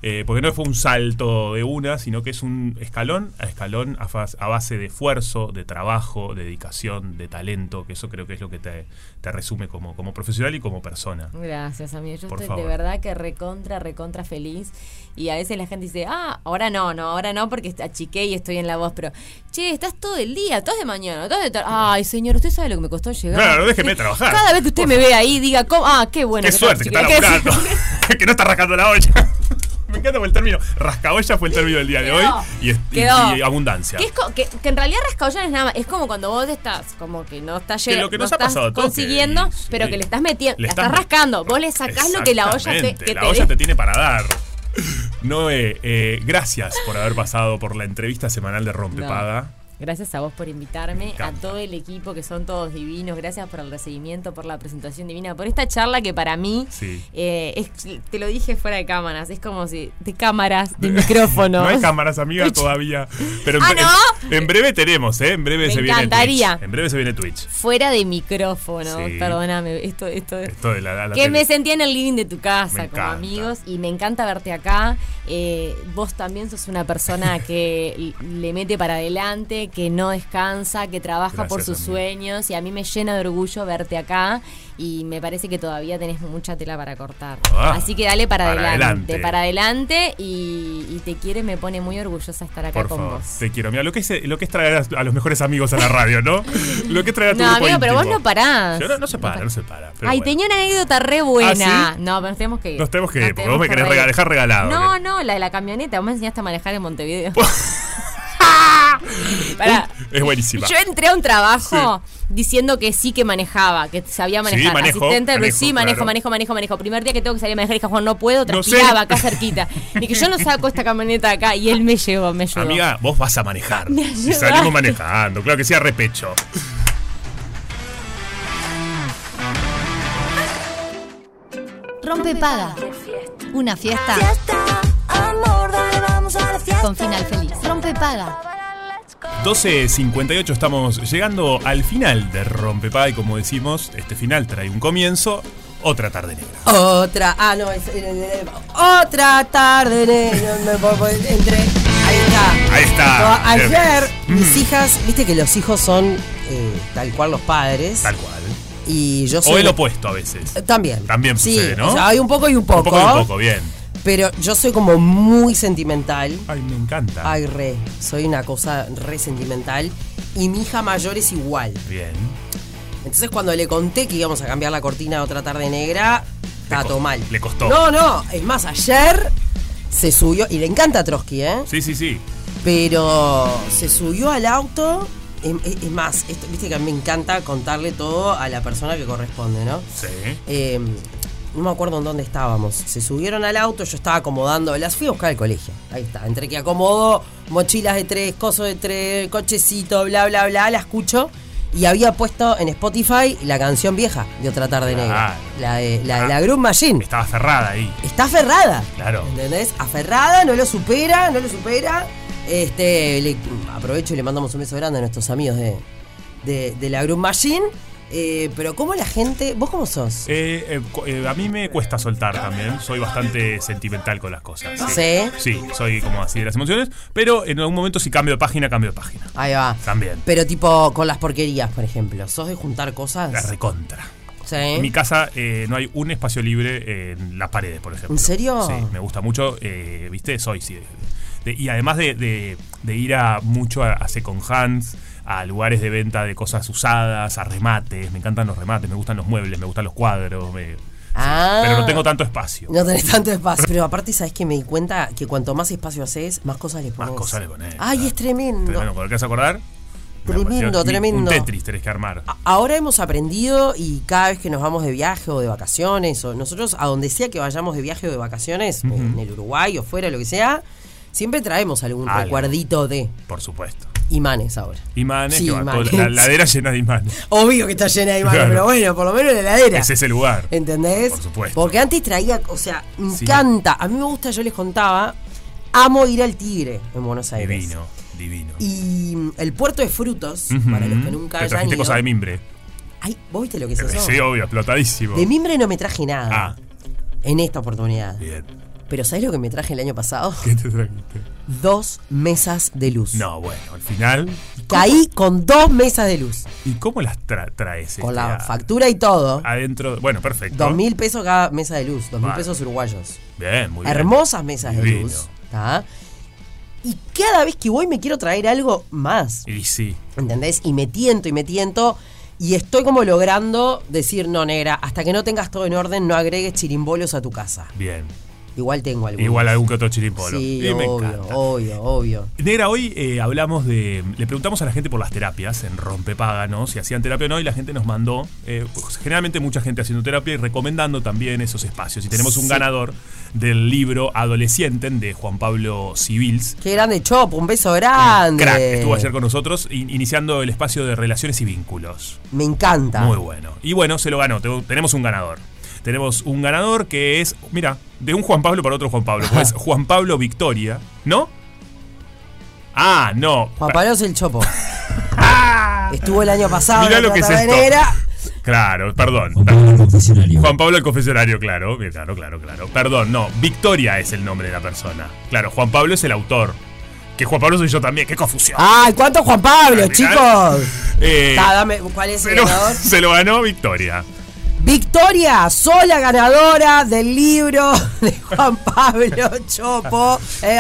Eh, porque no fue un salto de una, sino que es un escalón a escalón a, faz- a base de esfuerzo, de trabajo, de dedicación, de talento, que eso creo que es lo que te, te resume como, como profesional y como persona. Gracias, amigo. Yo Por estoy favor. de verdad que recontra, recontra feliz. Y a veces la gente dice, ah, ahora no, no, ahora no, porque achiqué y estoy en la voz. Pero, che, estás todo el día, estás de mañana, estás de tarde. Ay, señor, usted sabe lo que me costó llegar. Claro, déjeme trabajar. Cada vez que usted me ve ahí, diga, ¿cómo? ah, qué bueno. Qué que suerte que está laburando. que no está rascando la olla. Me encanta el término. Rascaolla fue el término del día de hoy. Y, es- y- Quedó. y abundancia. Que, es co- que, que en realidad rascaolla no es nada más. Es como cuando vos estás, como que no estás Que llegando. lo que nos ha pasado a todos, consiguiendo, que- pero sí. que le estás metiendo, Le la estás estás met- rascando. Vos le sacás lo que la olla te, Exactamente, que la te olla dé. te tiene para dar. Noé, eh, gracias por haber pasado por la entrevista semanal de Rompepaga. Gracias a vos por invitarme, a todo el equipo que son todos divinos, gracias por el recibimiento, por la presentación divina, por esta charla que para mí, Sí. eh, es- te lo dije fuera de cámaras, es como si, de cámaras, de micrófono. No hay cámaras, amiga, todavía. Pero en, Ah, en- en breve tenemos, ¿eh? En breve Me se viene encantaría. Twitch. En breve se viene Twitch. Fuera de micrófono, Sí. perdóname, esto, esto, Esto de la, la- que tele. me sentía en el living de tu casa Me como encanta. amigos y me encanta verte acá. Eh, vos también sos una persona que le mete para adelante, que no descansa, que trabaja por sus sueños y a mí me llena de orgullo verte acá y me parece que todavía tenés mucha tela para cortar. Ah, Así que dale para, para adelante, adelante. para adelante y, y te quiere, me pone muy orgullosa estar acá Por con favor, vos. te quiero. Mira, lo que, es, lo que es traer a, a los mejores amigos a la radio, ¿no? Lo que es traer a tu No, amigo, pero vos no parás. Yo no, no se para, no se para. pero Ay, bueno. tenía una anécdota re buena. ¿Ah, sí? No, pero nos tenemos que ir. Nos tenemos que ir, porque vos me querés que rega- ir. dejar regalado. No, no, la de la camioneta. Vos me enseñaste a manejar en Montevideo. Pará. Es buenísima. Yo entré a un trabajo diciendo que sí que manejaba, que sabía manejar. Sí, manejo, Asistente, pero manejo, sí, manejo, claro. manejo, manejo, manejo. Primer día que tengo que salir a manejar, dije, Juan, no puedo, No sé. transpiraba acá cerquita. Y que yo no saco esta camioneta acá. Y él me llevó, me ayudó. Amiga, vos vas a manejar. Me Y salimos manejando, claro que sí, a repecho. Rompe paga. Una fiesta. Con final feliz. Rompe paga. 12.58 estamos llegando al final de Rompepaga y como decimos, este final trae un comienzo, otra tarde negra. Otra, ah, no, es, eh, eh, otra tarde, ne- no, no, no, entre, ahí está. Ahí está. No, ayer, Mm. mis hijas, viste que los hijos son eh, tal cual los padres. Tal cual. Y yo soy. O el opuesto a veces. También. También Sí, sucede, ¿no? o sea, hay un poco y un poco. Un poco y un poco, bien. Pero yo soy como muy sentimental. Ay, me encanta. Ay, re. Soy una cosa re sentimental. Y mi hija mayor es igual. Bien. Entonces cuando le conté que íbamos a cambiar la cortina a otra tarde negra, todo mal. Le costó. No, no, es más, ayer se subió, y le encanta Trotsky, ¿eh? Sí, sí, sí. Pero se subió al auto, es, más, esto, viste que a mí me encanta contarle todo a la persona que corresponde, ¿no? Sí. Eh, no me acuerdo en dónde estábamos. Se subieron al auto, yo estaba acomodando, las fui a buscar al colegio. Ahí está, entre que acomodo mochilas de tres, cosos de tres, cochecito, bla, bla, bla, la escucho. Y había puesto en Spotify la canción vieja de Otra Tarde Negra. La de la, de la Groove Machine. Estaba cerrada ahí. Está aferrada. Claro. ¿Entendés? Aferrada, no lo supera, no lo supera. Este, le- aprovecho y le mandamos un beso grande a nuestros amigos de, de, de la Groove Machine. Eh, pero ¿cómo la gente. ¿Vos cómo sos? Eh, eh, eh, a mí me cuesta soltar también. Soy bastante sentimental con las cosas. ¿Sí? Sí, soy como así de las emociones. Pero en algún momento, si cambio de página, cambio de página. Ahí va. También. Pero tipo con las porquerías, por ejemplo. ¿Sos de juntar cosas? La recontra. Sí. En mi casa eh, no hay un espacio libre en las paredes, por ejemplo. ¿En serio? Sí, me gusta mucho, eh, ¿viste? Soy, sí. de- de- y además de, de- de ir a mucho a, a second hands, a lugares de venta de cosas usadas, a remates, me encantan los remates, me gustan los muebles, me gustan los cuadros, me- Ah. pero no tengo tanto espacio. No tenés tanto espacio. Pero aparte, ¿sabes que Me di cuenta que cuanto más espacio haces, más cosas le pones. Más cosas le pones. Ay, es tremendo. Tremendo, ¿cuál querés acordar? Tremendo, tremendo. Un Tetris tenés que armar. Ahora hemos aprendido y cada vez que nos vamos de viaje o de vacaciones, o nosotros a donde sea que vayamos de viaje o de vacaciones, en el Uruguay o fuera, lo que sea, siempre traemos algún Algo. recuerdito de Por supuesto. Imanes ahora. Imanes, Sí, que imanes. la heladera llena de imanes. Obvio que está llena de imanes, Claro. pero bueno, por lo menos la heladera. Es ese lugar. ¿Entendés? Por supuesto. Porque antes traía, o sea, me Sí. encanta. A mí me gusta, yo les contaba, amo ir al Tigre en Buenos Aires. Divino, divino. Y el puerto de frutos, para los que nunca Te hayan ido. cosas de mimbre. Ay, ¿vos viste lo que es eso? Sí, obvio, explotadísimo. De mimbre no me traje nada. Ah. En esta oportunidad. Bien. Pero ¿sabes lo que me traje el año pasado? ¿Qué te trajiste? Dos mesas de luz. No, bueno, al final. Caí con dos mesas de luz. ¿Y cómo las tra- traes? Con este, la a- factura y todo. Adentro. Bueno, perfecto. Dos mil pesos cada mesa de luz. Dos mil Vale. pesos uruguayos. Bien, muy bien. Hermosas mesas de luz. ¿tá? Y cada vez que voy me quiero traer algo más. Y sí. ¿Entendés? Y me tiento y me tiento. Y estoy como logrando decir, no, negra, hasta que no tengas todo en orden, no agregues chirimbolos a tu casa. Bien. Igual tengo algunos. Igual algún que otro chirimpolo. Sí, Y me obvio, encanta. obvio, obvio. Negra, hoy eh, hablamos de. Le preguntamos a la gente por las terapias en Rompepáganos, si hacían terapia o no, y la gente nos mandó. eh, pues, generalmente mucha gente haciendo terapia y recomendando también esos espacios. Y tenemos un Sí. ganador del libro Adolescenten de Juan Pablo Civils. Qué grande Chop, un beso grande. Crack, estuvo ayer con nosotros, in- iniciando el espacio de relaciones y vínculos. Me encanta. Muy bueno. Y bueno, se lo ganó. Te- Tenemos un ganador. Tenemos un ganador que es, mira, de un Juan Pablo para otro Juan Pablo. Pues Juan Pablo Victoria, ¿no? Ah, no. Juan Pablo es el Chopo. Estuvo el año pasado Mirá en lo que es esto. Claro, perdón. Juan Pablo el confesionario, claro. Bien, Claro, claro, claro. Perdón, no. Victoria es el nombre de la persona. Claro, Juan Pablo es el autor. Que Juan Pablo soy yo también. ¡Qué confusión! ¡Ay, cuánto Juan Pablo, chicos! Eh, Ta, dame, ¿Cuál es el pero ganador? se lo ganó Victoria. Victoria, sola ganadora del libro de Juan Pablo Chopo, eh.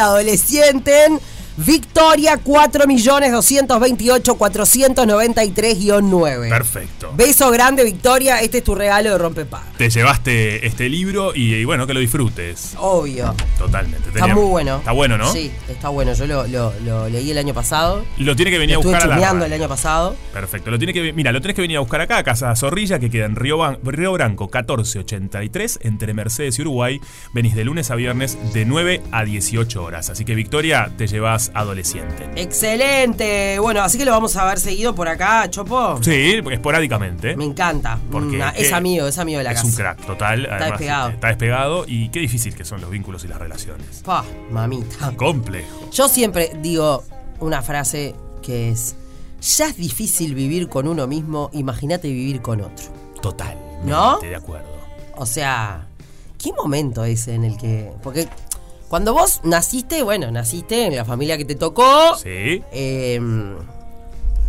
Victoria 4.228.493-9. Perfecto. Beso grande, Victoria. Este es tu regalo de rompepaga. Te llevaste este libro y, y bueno, que lo disfrutes. Obvio. Totalmente. Está muy bueno. Está bueno, ¿no? Sí, está bueno. Yo lo, lo- lo leí el año pasado. Lo tiene que venir Lo a buscar a la el año pasado. Perfecto. Lo tiene que, mira, lo tenés que venir a buscar acá, a Casa Zorrilla, que queda en Río, Ban- Río Branco 1483, entre Mercedes y Uruguay. Venís de lunes a viernes de 9 a 18 horas. Así que, Victoria, te llevas adolescente. Excelente. Bueno, así que lo vamos a ver seguido por acá, Chopo. Sí, esporádicamente. Me encanta. Porque Mm, es amigo, es amigo de la es casa. un crack, total. Además, despegado. Está despegado y qué difícil que son los vínculos y las relaciones. Pa, mamita. Complejo. Yo siempre digo una frase que es, ya es difícil vivir con uno mismo, imagínate vivir con otro. Total. ¿No? De acuerdo. O sea, ¿qué momento ese en el que... Porque cuando vos naciste, bueno, naciste en la familia que te tocó. Sí. em,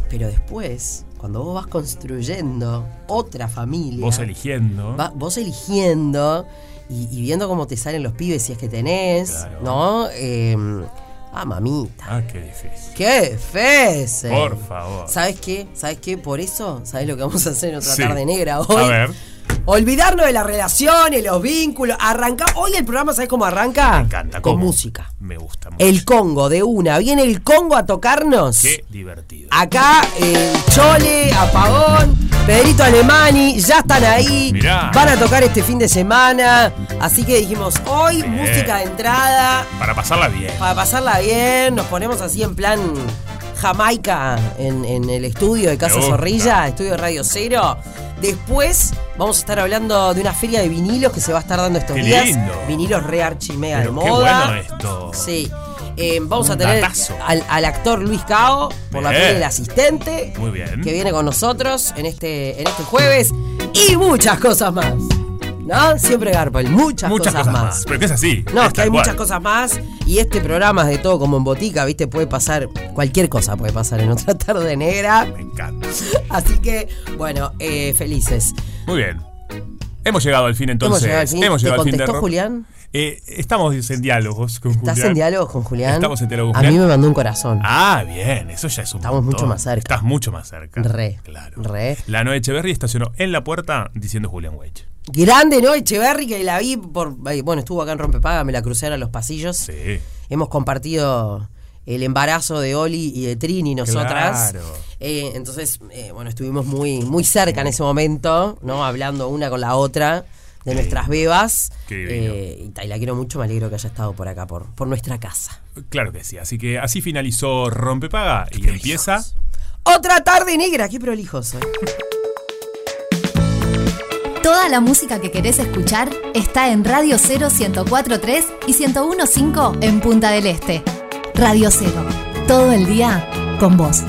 pero después, cuando vos vas construyendo otra familia... Vos eligiendo. va- vos eligiendo y, y viendo cómo te salen los pibes si es que tenés, Claro. ¿no? Em, ah, mamita. Ah, qué difícil. ¡Qué fese! Por favor. ¿Sabes qué? ¿Sabes qué? Por eso, ¿sabes lo que vamos a hacer en otra Sí. tarde negra hoy? A ver. Olvidarnos de las relaciones, los vínculos. Arranca. Hoy el programa, ¿sabes cómo arranca? Me encanta. Con ¿Cómo? música. Me gusta mucho. El Congo, de una. Viene el Congo a tocarnos. Qué divertido. Acá, el Chole, Apagón, Pedrito Alemani, ya están ahí. Mirá. Van a tocar este fin de semana. Así que dijimos, hoy Bien. música de entrada. Para pasarla bien. Para pasarla bien, nos ponemos así en plan Jamaica en, en el estudio de Casa. Zorrilla, estudio de Radio Cero. Después vamos a estar hablando de una feria de vinilos que se va a estar dando estos Qué días. lindo. Vinilos re archimea de Pero qué moda. bueno esto. Sí. Eh, vamos Un a tener al, al actor Luis Cao por la Bien. peli del asistente Muy bien. que viene con nosotros en este, en este jueves y muchas cosas más. ¿No? Siempre Garpel, muchas, Muchas cosas, más. Pero que es así. No, es que hay cual. muchas cosas más y este programa es de todo como en botica, ¿viste? Puede pasar, cualquier cosa puede pasar en otra tarde negra. Me encanta. Así que, bueno, eh, felices. Muy bien. Hemos llegado al fin entonces. Hemos llegado al fin. Hemos ¿Te llegado al fin de contestó. Julián? Eh, estamos en diálogos con ¿Estás Julián. en diálogo con Julián? Estamos en diálogo con A mí Julián. me mandó un corazón. Ah, bien, eso ya es un Estamos montón. mucho más cerca. Estás mucho más cerca. Re. Claro. Re. La Noe Echeverry estacionó en la puerta diciendo Julián Weich. Grande, ¿no? Echeverry, que la vi por. eh, Bueno, estuvo acá en Rompepaga, me la crucé a los pasillos. Sí. Hemos compartido el embarazo de Oli y de Trini, nosotras. Claro. Eh, entonces, eh, bueno, estuvimos muy, muy cerca en ese momento, ¿no? Hablando una con la otra de nuestras bebas. Eh, y la quiero mucho, me alegro que haya estado por acá, por, por nuestra casa. Claro que sí. Así que así finalizó Rompepaga y empieza. Otra tarde negra, qué prolijos. Toda la música que querés escuchar está en Radio 0 1043 y 1015 en Punta del Este. Radio 0. Todo el día con vos.